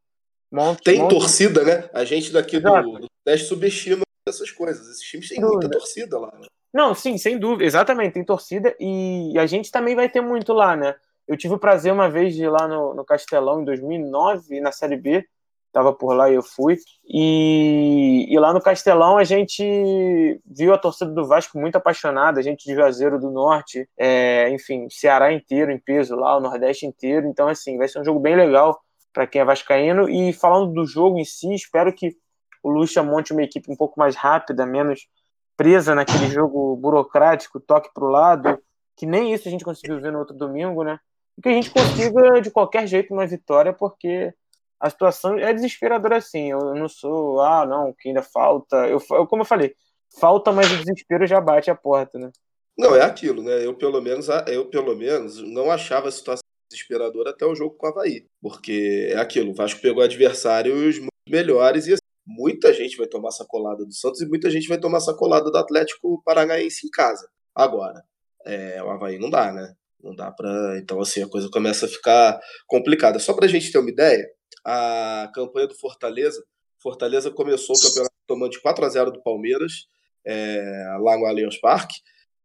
Speaker 4: monte.
Speaker 3: Tem
Speaker 4: monte...
Speaker 3: torcida, né? A gente daqui Exato. do, do subestima essas coisas. Esses times têm muita torcida lá, né?
Speaker 4: Não, sim, sem dúvida, exatamente, tem torcida e a gente também vai ter muito lá, né? Eu tive o prazer uma vez de ir lá no, no Castelão em 2009, na Série B, tava por lá e eu fui, e, e lá no Castelão a gente viu a torcida do Vasco muito apaixonada, a gente de Juazeiro do Norte, é, enfim, Ceará inteiro em peso lá, o Nordeste inteiro, então assim, vai ser um jogo bem legal para quem é vascaíno, e falando do jogo em si, espero que o Lucha monte uma equipe um pouco mais rápida, menos presa naquele jogo burocrático, toque para o lado, que nem isso a gente conseguiu ver no outro domingo, né? E que a gente consiga de qualquer jeito uma vitória, porque a situação é desesperadora assim. Eu não sou, ah, não, que ainda falta. Eu, como eu falei, falta, mas o desespero já bate a porta, né?
Speaker 3: Não, é aquilo, né? Eu pelo menos, eu pelo menos não achava a situação desesperadora até o jogo com o Havaí. Porque é aquilo, o Vasco pegou adversários muito melhores e assim, muita gente vai tomar sacolada do Santos e muita gente vai tomar sacolada do Atlético Paranaense em casa. Agora, é, o Havaí não dá, né? Não dá pra. Então, assim, a coisa começa a ficar complicada. Só pra gente ter uma ideia, a campanha do Fortaleza. Fortaleza começou o campeonato tomando de 4 a 0 do Palmeiras, é, lá no Allianz Parque.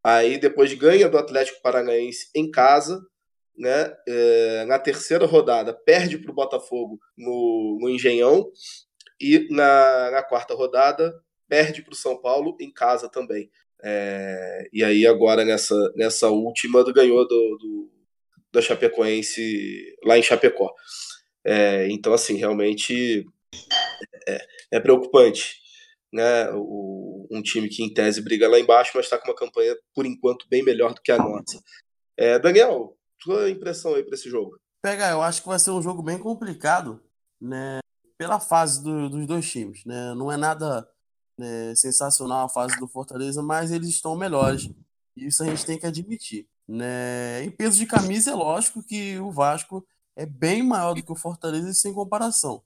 Speaker 3: Aí depois ganha do Atlético Paranaense em casa, né? É, na terceira rodada perde para o Botafogo no, no Engenhão e na, na quarta rodada perde para o São Paulo em casa também. É, e aí agora nessa, nessa última ganhou do, do, da Chapecoense lá em Chapecó. É, então assim realmente é, é preocupante, né? O, um time que em tese briga lá embaixo, mas está com uma campanha por enquanto bem melhor do que a nossa. É, Daniel, tua impressão aí para esse jogo?
Speaker 6: Pega, eu acho que vai ser um jogo bem complicado, né? Pela fase do, dos dois times. Né? Não é nada né, sensacional a fase do Fortaleza, mas eles estão melhores. Isso a gente tem que admitir. Né? Em peso de camisa, é lógico que o Vasco é bem maior do que o Fortaleza sem comparação.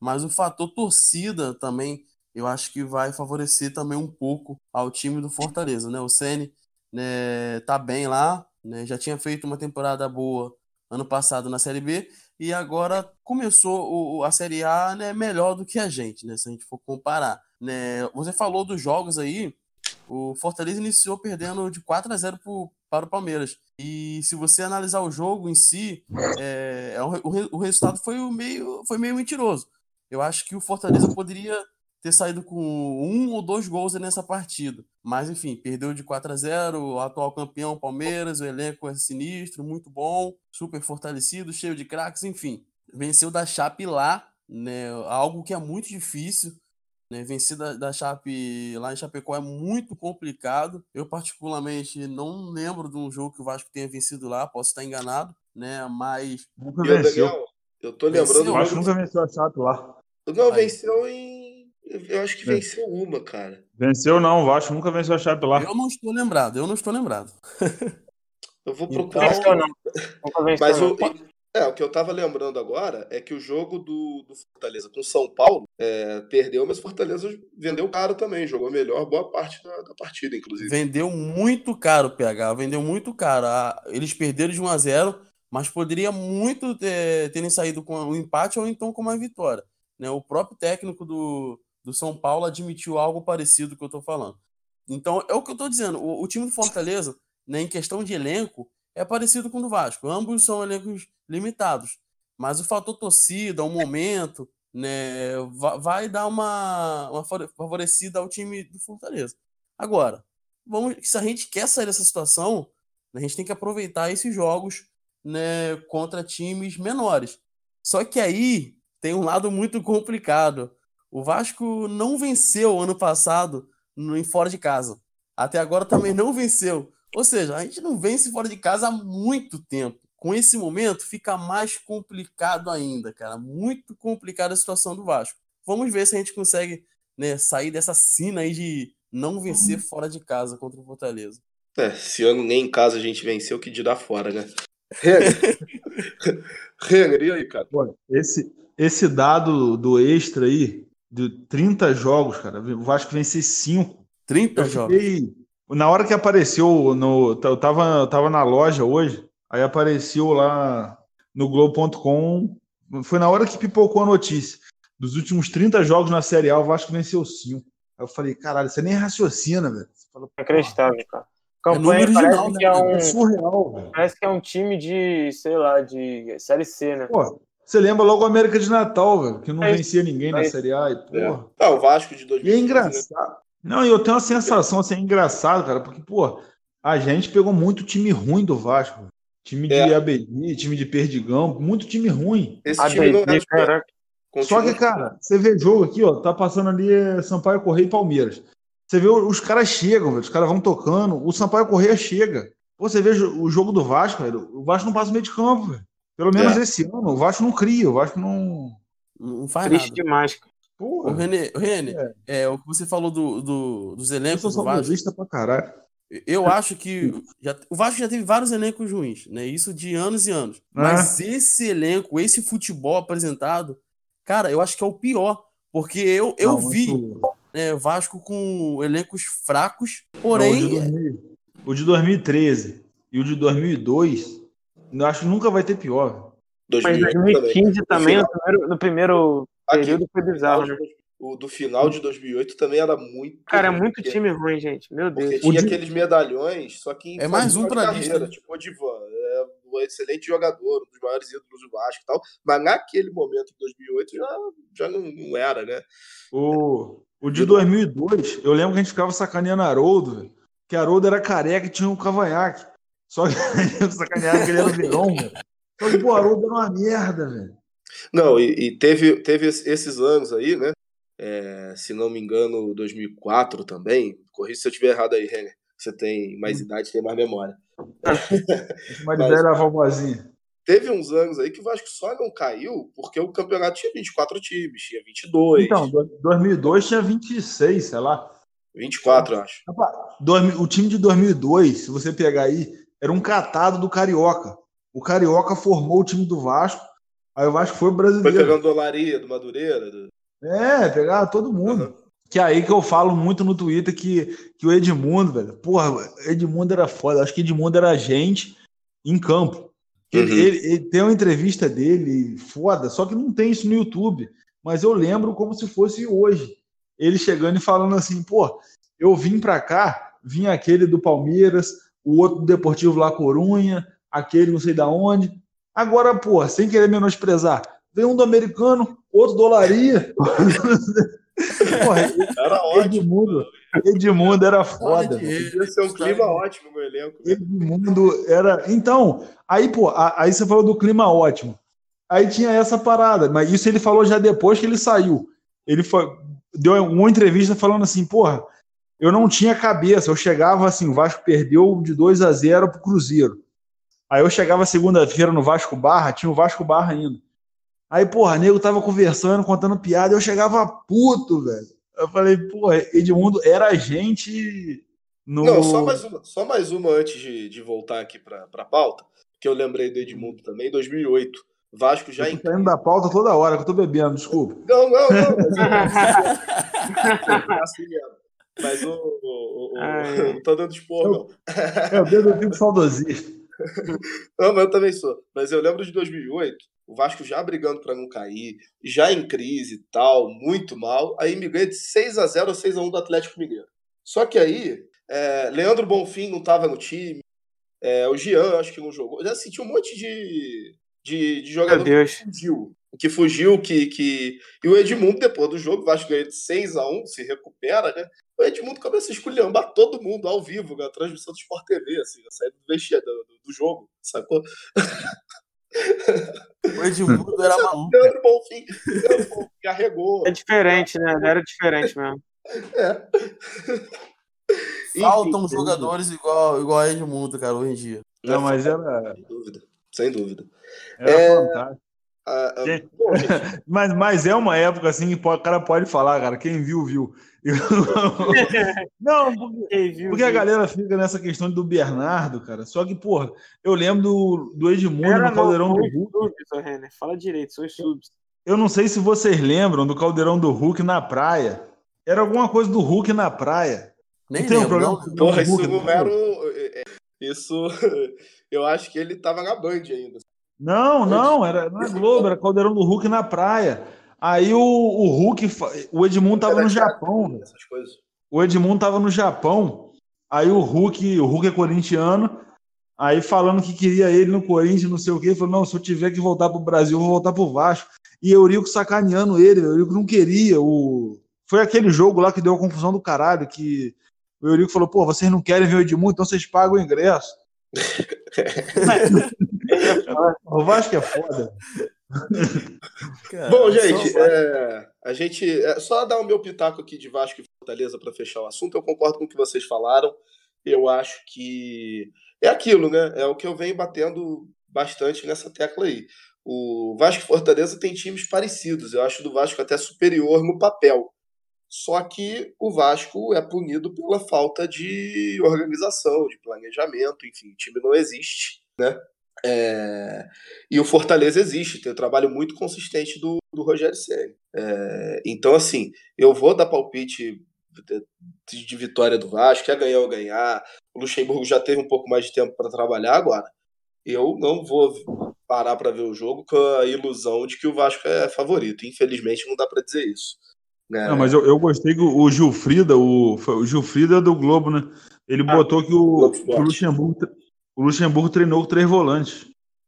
Speaker 6: Mas o fator torcida também, eu acho que vai favorecer também um pouco ao time do Fortaleza. Né? O Ceni né, tá bem lá, né? já tinha feito uma temporada boa ano passado na Série B e agora começou o, a Série A né, melhor do que a gente, né? Se a gente for comparar. Né? Você falou dos jogos aí, o Fortaleza iniciou perdendo de 4 a 0 pro, para o Palmeiras. E se você analisar o jogo em si, é, é o, o resultado foi meio, foi meio mentiroso. Eu acho que o Fortaleza poderia ter saído com um ou dois gols nessa partida. Mas, enfim, perdeu de 4 a 0 o atual campeão Palmeiras, o elenco é sinistro, muito bom, super fortalecido, cheio de craques, enfim. Venceu da Chape lá, né, algo que é muito difícil. Né, vencer da, da Chape lá em Chapecó é muito complicado. Eu, particularmente, não lembro de um jogo que o Vasco tenha vencido lá, posso estar enganado, né? Mas.
Speaker 5: Nunca venceu.
Speaker 3: eu tô lembrando.
Speaker 5: O Vasco nunca venceu a Chape lá.
Speaker 3: Não, venceu em Eu acho que venceu uma, cara.
Speaker 5: Venceu não, o Vasco nunca venceu a Chape lá.
Speaker 6: Eu não estou lembrado, eu não estou lembrado.
Speaker 3: Eu vou
Speaker 6: Então-
Speaker 3: procurar.
Speaker 4: Venceu não. Nunca venceu,
Speaker 3: Mas
Speaker 4: não.
Speaker 3: o, é, o que eu tava lembrando agora é que o jogo do, do Fortaleza com São Paulo é, perdeu, mas o Fortaleza vendeu caro também, jogou melhor boa parte da, da partida, inclusive.
Speaker 6: Vendeu muito caro, PH. Vendeu muito caro. Ah, Eles perderam de 1 a 0 mas poderia muito ter, terem saído com um empate ou então com uma vitória. né? O próprio técnico do, do São Paulo admitiu algo parecido que eu tô falando. Então, é o que eu tô dizendo. O, o time do Fortaleza, né, em questão de elenco, é parecido com o do Vasco. Ambos são elencos limitados. Mas o fator torcida, o momento, né, va- vai dar uma, uma favore- favorecida ao time do Fortaleza. Agora, vamos, se a gente quer sair dessa situação, a gente tem que aproveitar esses jogos né, contra times menores. Só que aí tem um lado muito complicado. O Vasco não venceu ano passado no, em fora de casa. Até agora também não venceu. Ou seja, a gente não vence fora de casa há muito tempo. Com esse momento fica mais complicado ainda, cara. Muito complicada a situação do Vasco. Vamos ver se a gente consegue né, sair dessa sina aí de não vencer fora de casa contra o Fortaleza.
Speaker 3: É, esse ano nem em casa a gente venceu, que dirá fora, né? Renner, e aí, cara?
Speaker 5: Esse, esse dado do extra aí, de 30 jogos, cara, o Vasco venceu 5.
Speaker 6: 30
Speaker 5: Eu
Speaker 6: jogos.
Speaker 5: fiquei. Na hora que apareceu no. Eu tava, eu tava na loja hoje, aí apareceu lá no Globo.com. Foi na hora que pipocou a notícia. Dos últimos 30 jogos na Série A, o Vasco venceu 5. Aí eu falei, caralho, você nem raciocina, velho. Você fala,
Speaker 4: Inacreditável, cara.
Speaker 6: É
Speaker 4: Campanha
Speaker 6: número
Speaker 4: parece,
Speaker 6: né,
Speaker 4: que é
Speaker 6: cara?
Speaker 5: é
Speaker 4: um,
Speaker 5: surreal, velho.
Speaker 4: parece que é um time de, sei lá, de Série C, né?
Speaker 5: Pô, você lembra logo o América de Natal, velho, que não
Speaker 4: É
Speaker 5: vencia ninguém na
Speaker 4: É isso.
Speaker 5: Série A. E, porra.
Speaker 3: Ah, o Vasco de
Speaker 5: E é
Speaker 3: 2015, né?
Speaker 5: engraçado. Não, e eu tenho uma sensação assim, é engraçado, cara, porque, pô, a gente pegou muito time ruim do Vasco. velho. Time de
Speaker 3: É.
Speaker 5: ABD, time de Perdigão, muito time ruim.
Speaker 3: Esse time não é
Speaker 4: ABD, caraca.
Speaker 5: Só que, cara, você vê jogo aqui, ó, tá passando ali é, Sampaio Correia e Palmeiras. Você vê os caras chegam, velho, os caras vão tocando, o Sampaio Correia chega. Pô, você vê o jogo do Vasco, velho, o Vasco não passa o meio de campo, velho. Pelo menos
Speaker 3: É.
Speaker 5: esse ano, o Vasco não cria, o Vasco não.
Speaker 6: Não faz
Speaker 4: Triste
Speaker 6: nada.
Speaker 4: demais, cara.
Speaker 6: O René, o René é. o que você falou do, do- dos
Speaker 5: eu
Speaker 6: elencos
Speaker 5: sou
Speaker 6: do Vasco.
Speaker 5: pra caralho.
Speaker 6: Eu acho que já- o Vasco já teve vários elencos ruins, né? Isso de anos e anos.
Speaker 5: É.
Speaker 6: Mas esse elenco, esse futebol apresentado, cara, eu acho que é o pior. Porque eu, eu
Speaker 5: Não,
Speaker 6: vi né, Vasco com elencos fracos,
Speaker 5: Não,
Speaker 6: porém.
Speaker 5: o, de 2000 o de 2013 e o de 2002, eu acho que nunca vai ter pior. velho.
Speaker 4: Mas
Speaker 3: 2008 também.
Speaker 4: 2015 também,
Speaker 3: final.
Speaker 4: no primeiro, no primeiro
Speaker 3: Aqui,
Speaker 4: período foi bizarro, né?
Speaker 3: O do final de 2008 também era muito.
Speaker 4: Cara, é
Speaker 3: ruim,
Speaker 4: muito
Speaker 3: porque-
Speaker 4: time ruim, gente. Meu
Speaker 3: Porque
Speaker 4: Deus.
Speaker 3: tinha
Speaker 5: de-
Speaker 3: aqueles medalhões, só que em
Speaker 6: É mais um pra
Speaker 3: carreira,
Speaker 6: lista, né?
Speaker 3: tipo o Divan, é um excelente jogador, um dos maiores ídolos do Vasco e tal, mas naquele momento, em 2008, já, já não, não era, né?
Speaker 5: O, o de 2002, eu lembro que a gente ficava sacaneando Haroldo, velho, que Haroldo era careca e tinha um cavanhaque. Só que sacaneava que ele era o verão, velho. Só que, pô, Haroldo era uma merda, velho.
Speaker 3: Não, e, e teve, teve es- esses anos aí, né? É, se não me engano, 2004 também. Corrija se eu estiver errado aí, Renner. Você tem mais idade, tem mais memória.
Speaker 5: Mas
Speaker 3: Mas-
Speaker 5: era a vovozinha.
Speaker 3: Teve uns anos aí que o Vasco só não caiu porque o campeonato tinha 24 times, tinha 22,
Speaker 5: Então, do- 2002 tinha 26, sei lá.
Speaker 3: 24, eu acho.
Speaker 5: O time de 2002, se você pegar aí, era um catado do Carioca. O Carioca formou o time do Vasco, aí o Vasco foi
Speaker 3: Foi
Speaker 5: brasileiro.
Speaker 3: pegando dolaria do Madureira. do-
Speaker 5: É, pegava todo mundo. Que é aí que eu falo muito no Twitter que, que o Edmundo, velho, porra, Edmundo era foda. Acho que Edmundo era gente em campo. Ele,
Speaker 3: Uhum.
Speaker 5: ele- ele tem uma entrevista dele foda, só que não tem isso no YouTube. Mas eu lembro como se fosse hoje. Ele chegando e falando assim, pô, eu vim pra cá, vim aquele do Palmeiras, o outro do Deportivo La Corunha, aquele não sei da onde. Agora, pô, sem querer menosprezar, vem um do americano, outro do Olaria. Porra,
Speaker 3: Era ótimo.
Speaker 5: Edmundo, Edmundo era foda.
Speaker 3: Podia ser um clima ótimo no elenco. né?
Speaker 5: Edmundo era. Então, aí, pô, aí você falou do clima ótimo. Aí tinha essa parada, mas isso ele falou já depois que ele saiu. Ele foi, deu uma entrevista falando assim, porra, eu não tinha cabeça, eu chegava assim, o Vasco perdeu de 2 a 0 pro Cruzeiro. Aí eu chegava segunda-feira no Vasco Barra, tinha o Vasco Barra ainda. Aí, porra, nego tava conversando, contando piada, eu chegava puto, velho. Eu falei, pô, Edmundo era a gente no.
Speaker 3: Não, só mais uma, só mais uma antes de, de voltar aqui para a pauta, que eu lembrei do Edmundo também, 2008. Vasco já
Speaker 5: tô saindo da pauta toda hora, que eu tô bebendo, desculpa.
Speaker 3: Não, não, não. Mas, assim mesmo. Mas o, o, o, não tô dando expor, não.
Speaker 5: Eu bebo, eu fico saudosista.
Speaker 3: Não, mas eu também sou. Mas eu lembro de 2008, o Vasco já brigando para não cair, já em crise e tal, muito mal. Aí me ganha de 6 a 0 ou 6 a 1 do Atlético Mineiro. Só que aí, é, Leandro Bonfim não estava no time, é, o Jean acho que não jogou. Já senti um monte de, de, de jogador
Speaker 4: que
Speaker 3: fugiu. Que fugiu, que, que. E o Edmundo, depois do jogo, o Vasco ganha de 6 a 1 se recupera, né? O Edmundo começa a esculhambar todo mundo ao vivo, na transmissão do Sport TV, assim, na saída do vestiário do, do jogo, sacou?
Speaker 6: O Edmundo era maluco.
Speaker 3: Leandro Bonfim, Leandro Bonfim carregou.
Speaker 4: É diferente, né? Era diferente mesmo.
Speaker 3: É.
Speaker 6: Faltam
Speaker 3: Enfim,
Speaker 6: jogadores igual, igual a Edmundo, cara, hoje em dia.
Speaker 5: Não, mas era,
Speaker 3: Sem dúvida. Sem dúvida.
Speaker 5: era
Speaker 3: É.
Speaker 5: fantástico.
Speaker 3: Ah, ah, bom,
Speaker 5: Mas, mas é uma época assim que o cara pode falar, cara. Quem viu, viu. Não, porque,
Speaker 4: viu,
Speaker 5: porque a
Speaker 4: viu.
Speaker 5: galera fica nessa questão do Bernardo, cara. Só que, porra, eu lembro do, do Edmundo
Speaker 4: Era
Speaker 5: no Caldeirão
Speaker 4: não,
Speaker 5: do Hulk.
Speaker 4: subs, Renner. Fala direito, são os subs.
Speaker 5: Eu não sei se vocês lembram do Caldeirão do Hulk na praia. Era alguma coisa do Hulk na praia.
Speaker 6: Nem
Speaker 5: Não tem um
Speaker 6: lembro,
Speaker 5: problema
Speaker 6: não.
Speaker 3: porra, isso não era. o- Isso. Eu acho que ele tava na Band ainda.
Speaker 5: Não, não, era na Globo, era Caldeirão do Hulk na praia. Aí o, o Hulk, o Edmundo tava no Japão, o Edmundo tava no Japão, aí o Hulk, o Hulk é corintiano, aí falando que queria ele no Corinthians, não sei o quê, ele falou, não, se eu tiver que voltar pro Brasil, eu vou voltar pro Vasco. E Eurico sacaneando ele, o Eurico não queria, o... foi aquele jogo lá que deu a confusão do caralho, que o Eurico falou, pô, vocês não querem ver o Edmundo, então vocês pagam o ingresso. o Vasco é foda.
Speaker 6: Cara,
Speaker 3: Bom, gente, é, a gente. é, só dar o meu pitaco aqui de Vasco e Fortaleza para fechar o assunto. Eu concordo com o que vocês falaram. Eu acho que é aquilo, né? É o que eu venho batendo bastante nessa tecla aí. O Vasco e Fortaleza tem times parecidos. Eu acho do Vasco até superior no papel. Só que o Vasco é punido pela falta de organização, de planejamento, enfim, o time não existe, né? É, E o Fortaleza existe, tem um trabalho muito consistente do, do Rogério Ceni. É, Então, assim, eu vou dar palpite de, de vitória do Vasco, quer ganhar ou ganhar. O Luxemburgo já teve um pouco mais de tempo para trabalhar agora. Eu não vou parar para ver o jogo com a ilusão de que o Vasco é favorito. Infelizmente, não dá para dizer isso. Né?
Speaker 5: Não, mas eu, eu gostei que o, o Gilfrida, o, o Gilfrida é do Globo, né? Ele
Speaker 4: Ah,
Speaker 5: botou que o, que o Luxemburgo, o Luxemburgo treinou com três volantes.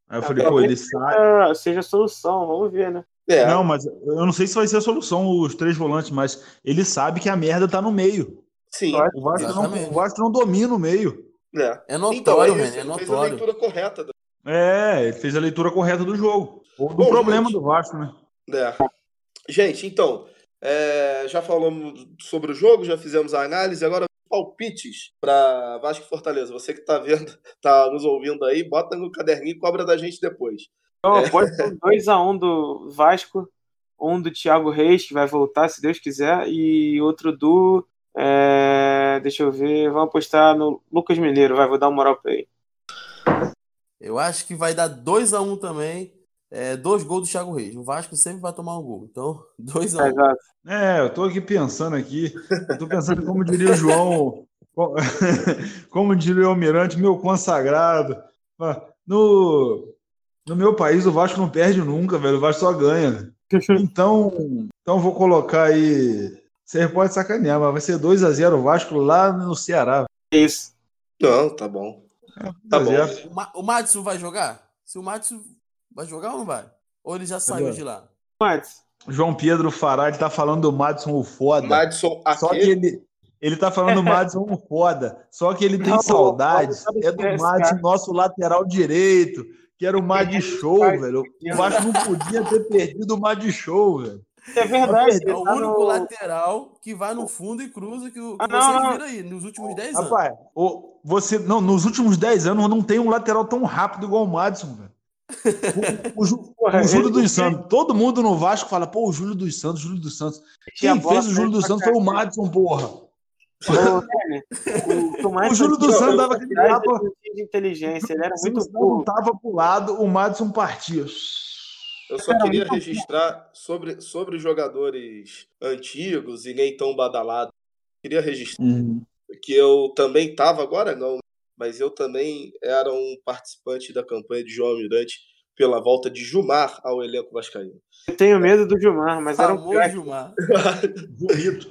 Speaker 5: Aí eu
Speaker 3: Ah,
Speaker 5: falei, pô, ele sabe.
Speaker 4: Ah, seja a solução, vamos ver, né?
Speaker 3: É,
Speaker 5: Não, mas eu não sei se vai ser a solução, os três volantes, mas ele sabe que a merda tá no meio.
Speaker 3: sim.
Speaker 5: O Vasco, não, o Vasco não domina o meio.
Speaker 3: É.
Speaker 6: É
Speaker 3: Então,
Speaker 6: notório,
Speaker 3: é
Speaker 6: mano,
Speaker 3: isso,
Speaker 6: é
Speaker 3: ele fez a
Speaker 6: notório.
Speaker 3: leitura correta. da-
Speaker 5: É, ele fez a leitura correta do jogo. Ou do
Speaker 3: Bom,
Speaker 5: problema
Speaker 3: gente.
Speaker 5: do Vasco, né?
Speaker 3: É. Gente, então, é, já falamos sobre o jogo, já fizemos a análise, agora palpites para Vasco e Fortaleza. Você que tá vendo, tá nos ouvindo aí, bota no caderninho e cobra da gente depois.
Speaker 4: Então, pode ser 2x1 do Vasco, um do Thiago Reis, que vai voltar, se Deus quiser, e outro do. é, deixa eu ver, vamos apostar no Lucas Mineiro, vai, vou dar uma moral pra ele.
Speaker 6: Eu acho que vai dar 2x1 também. É, dois gols do Thiago Reis. O Vasco sempre vai tomar um gol. Então, 2x1.
Speaker 4: Exato.
Speaker 5: É, eu tô aqui pensando aqui. Eu tô pensando como diria o João, co- como diria o Almirante, meu consagrado. Ah, No, no meu país, o Vasco não perde nunca, velho. O Vasco só ganha. Então, então vou colocar aí. Você pode sacanear, mas vai ser 2x0 o Vasco lá no Ceará.
Speaker 4: É isso.
Speaker 3: Não, tá bom. Tá bom.
Speaker 5: 2x0.
Speaker 6: O, Ma o Madison vai jogar? Se o Madison vai jogar ou não vai? Ou ele já saiu de lá?
Speaker 4: Mas,
Speaker 5: João Pedro Fará, ele tá falando do Madison o foda.
Speaker 3: Madison
Speaker 5: Só que
Speaker 3: aqui.
Speaker 5: ele, ele tá falando do Madison o foda. Só que ele tem
Speaker 4: Não,
Speaker 5: saudades.
Speaker 4: sabe
Speaker 5: É do Madison,
Speaker 4: cara.
Speaker 5: nosso lateral direito, que era o Mad Show, velho. O Vasco não podia ter perdido o Mad Show, velho.
Speaker 4: é verdade.
Speaker 6: É o
Speaker 4: tá
Speaker 6: único
Speaker 4: no-
Speaker 6: lateral que vai no fundo e cruza que, o- que
Speaker 4: Ah, não,
Speaker 6: vocês
Speaker 4: não.
Speaker 6: viram aí nos últimos 10 anos.
Speaker 5: Rapaz, o- você, não, nos últimos 10 anos não tem um lateral tão rápido igual o Madison, velho. O, o, Ju- o Júlio dos Santos. Todo mundo no Vasco fala, pô, o Júlio dos Santos, Júlio dos Santos. Quem
Speaker 4: bola
Speaker 5: fez o Júlio dos Santos foi o Madison, porra.
Speaker 4: O Tomás
Speaker 5: O Júlio dos
Speaker 4: Santos
Speaker 5: dava aquele tapa.
Speaker 4: de inteligência, ele era muito burro.
Speaker 5: tava pro lado, o Madison partia.
Speaker 3: Eu só queria registrar sobre, sobre jogadores antigos e nem tão badalados. Queria registrar que eu também estava, agora não, mas eu também era um participante da campanha de João Almirante pela volta de Jumar ao elenco vascaíno.
Speaker 4: Eu tenho medo do Gilmar, mas era um craque.
Speaker 6: Gilmar.
Speaker 5: Bonito.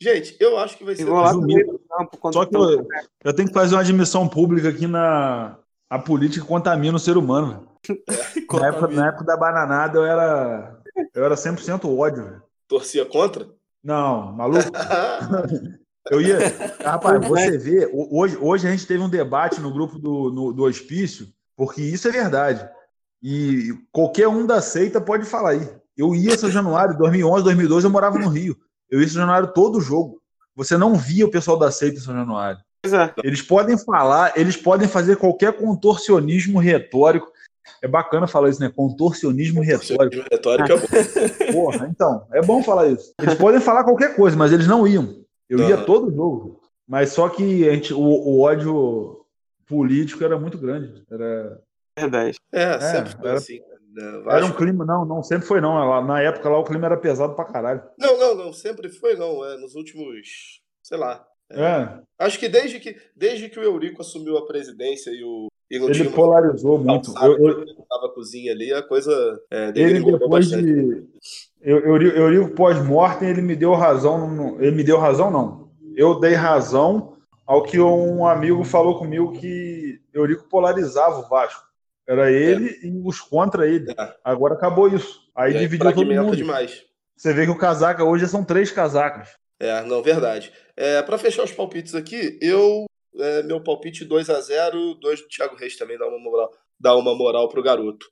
Speaker 3: Gente, eu acho que vai ser.
Speaker 4: Lá
Speaker 5: Jumito.
Speaker 4: meio do campo. Quando
Speaker 5: Só que eu, eu tenho que fazer uma admissão pública aqui na. A política contamina o ser humano. velho. Na época, na época da bananada eu era. Eu era 100% ódio.
Speaker 3: Torcia contra?
Speaker 5: Não, maluco. Eu ia. Rapaz, você vê, ho- hoje, hoje a gente teve um debate no grupo do, no- do hospício, porque isso é verdade. E qualquer um da seita pode falar aí. Eu ia São Januário, 2011, 2012, eu morava no Rio. Eu ia São Januário todo jogo. Você não via o pessoal da seita em São Januário.
Speaker 4: Pois é.
Speaker 5: Eles podem falar, eles podem fazer qualquer contorcionismo retórico. É bacana falar isso, né? Contorcionismo retórico.
Speaker 3: Retórica é bom.
Speaker 5: Porra, então, é bom falar isso. Eles podem falar qualquer coisa, mas eles não iam. Eu ia
Speaker 3: Aham.
Speaker 5: todo jogo. Mas só que a gente, o, o ódio político era muito grande. Era,
Speaker 4: Verdade.
Speaker 3: É, sempre foi
Speaker 5: era-
Speaker 3: assim. né?
Speaker 5: era um clima, não, não sempre foi não. Lá- Na época lá o clima era pesado pra caralho.
Speaker 3: Não, não, não, sempre foi não. É, nos últimos, sei lá.
Speaker 5: É,
Speaker 3: Acho que desde que, desde que o Eurico assumiu a presidência e o e não
Speaker 5: ele polarizou muito. Eu- eu-
Speaker 3: tava a cozinha ali, a coisa é,
Speaker 5: ele depois
Speaker 3: bastante.
Speaker 5: de eu, eu, eu li o pós-mortem, ele me deu razão, ele me deu razão não. Eu dei razão ao que um amigo falou comigo que Eurico polarizava o Vasco. Era ele e os contra ele.
Speaker 3: É.
Speaker 5: Agora acabou isso. Aí
Speaker 3: aí
Speaker 5: dividiu todo mundo.
Speaker 3: demais.
Speaker 5: Você vê que o casaca hoje são três casacas.
Speaker 3: É, não, verdade. É, para fechar os palpites aqui, eu. é, meu palpite 2 a 0 2 do Thiago Reis também dá uma moral, dá uma moral pro garoto.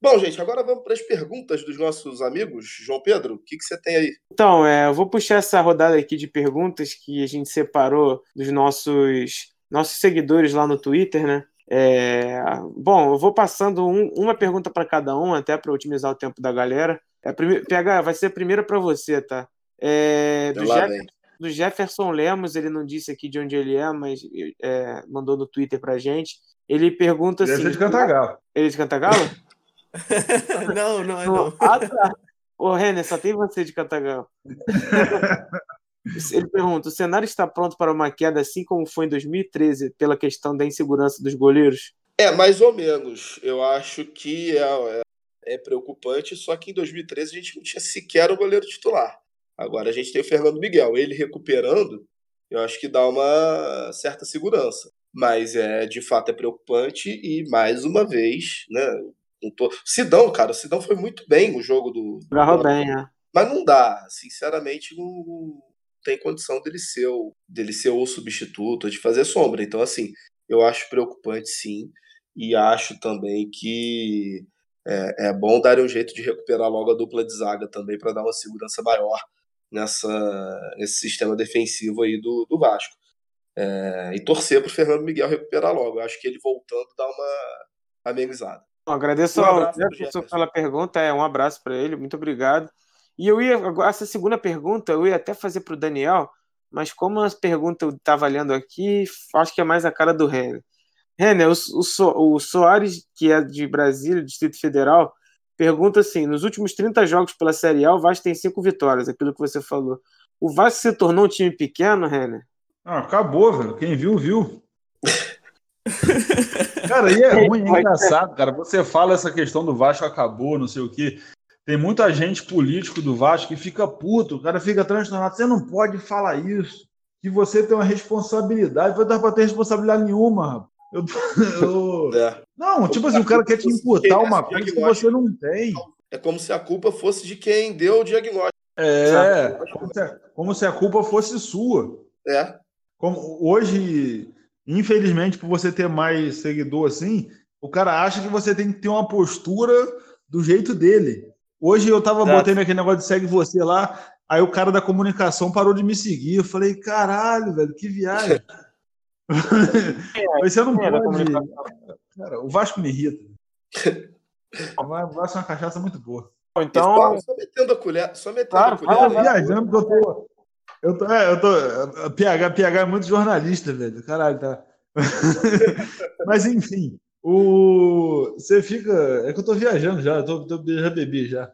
Speaker 3: Bom, gente, agora vamos para as perguntas dos nossos amigos. João Pedro, o que, que você tem aí?
Speaker 4: Então, é, eu vou puxar essa rodada aqui de perguntas que a gente separou dos nossos, nossos seguidores lá no Twitter, né? É, bom, eu vou passando um- uma pergunta para cada um, até para otimizar o tempo da galera. É, prime- PH, vai ser a primeira para você, tá? É, do,
Speaker 3: Lá
Speaker 4: Jeff- do Jefferson Lemos, ele não disse aqui de onde ele é, mas é, mandou no Twitter pra gente. Ele pergunta
Speaker 5: Deve
Speaker 4: assim.
Speaker 5: ser de Cantagalo.
Speaker 4: Ele é de Cantagalo?
Speaker 6: não, não é
Speaker 4: Não.
Speaker 6: não.
Speaker 4: Ah, tá. Ô, Renner, só tem você de Cantagalo. Ele pergunta: o cenário está pronto para uma queda assim como foi em 2013 pela questão da insegurança dos goleiros?
Speaker 3: É, mais ou menos. Eu acho que é, é- é preocupante, só que em 2013 a gente não tinha sequer o goleiro titular. Agora a gente tem o Fernando Miguel. Ele recuperando, eu acho que dá uma certa segurança. Mas é de fato é preocupante e mais uma vez, né? não tô- Sidão, cara, o Sidão foi muito bem no jogo do.
Speaker 4: Agarrou bem, né?
Speaker 3: Mas não dá, sinceramente, não tem condição dele ser, o, dele ser o substituto, de fazer sombra. Então, assim, eu acho preocupante sim, e acho também que é, é bom dar um jeito de recuperar logo a dupla de zaga também para dar uma segurança maior nessa, nesse sistema defensivo aí do, do Vasco. É, e torcer para o Fernando Miguel recuperar logo. Eu acho que ele voltando dá uma amenizada.
Speaker 4: Bom, agradeço
Speaker 3: Um
Speaker 4: ao Jefferson. pela pergunta, é um abraço para ele, muito obrigado. E eu ia, agora, essa segunda pergunta, eu ia até fazer para o Daniel, mas como a pergunta eu estava lendo aqui, acho que é mais a cara do Renner. Renner, o, o, o Soares, que é de Brasília, Distrito Federal, pergunta assim: nos últimos 30 jogos pela Série A, o Vasco tem cinco vitórias, aquilo que você falou. O Vasco se tornou um time pequeno, Renner?
Speaker 5: Ah, acabou, velho. Quem viu, viu. Cara, e é ruim, é engraçado, cara. Você fala essa questão do Vasco acabou, não sei o quê. Tem muita gente político do Vasco que fica puto, o cara fica transtornado. Você não pode falar isso. Que você tem uma responsabilidade. Vai dar pra ter responsabilidade nenhuma, rapaz. Eu, eu-
Speaker 3: É,
Speaker 5: Não, tipo assim, o cara quer te imputar uma coisa que você não tem.
Speaker 3: é como se a culpa fosse de quem deu o diagnóstico.
Speaker 5: É, como se, a- como se a culpa fosse sua.
Speaker 3: É,
Speaker 5: Como hoje, infelizmente, por você ter mais seguidor assim, o cara acha que você tem que ter uma postura do jeito dele. Hoje eu tava
Speaker 4: Exato.
Speaker 5: botando aquele negócio de segue você lá, aí o cara da comunicação parou de me seguir. Eu falei, caralho, velho, que viagem. Mas você não
Speaker 4: é da
Speaker 5: pode. Cara, o Vasco me irrita. Vai, vai ser uma cachaça muito boa.
Speaker 4: Então,
Speaker 3: Só, só metendo a colher, só metendo
Speaker 4: Claro,
Speaker 3: a colher. Né?
Speaker 5: viajando, porque eu tô. Eu tô, é, eu tô. PH, PH é muito jornalista, velho. Caralho, tá. Mas enfim, o. Você fica. É que eu tô viajando já, eu tô, tô- já bebi já.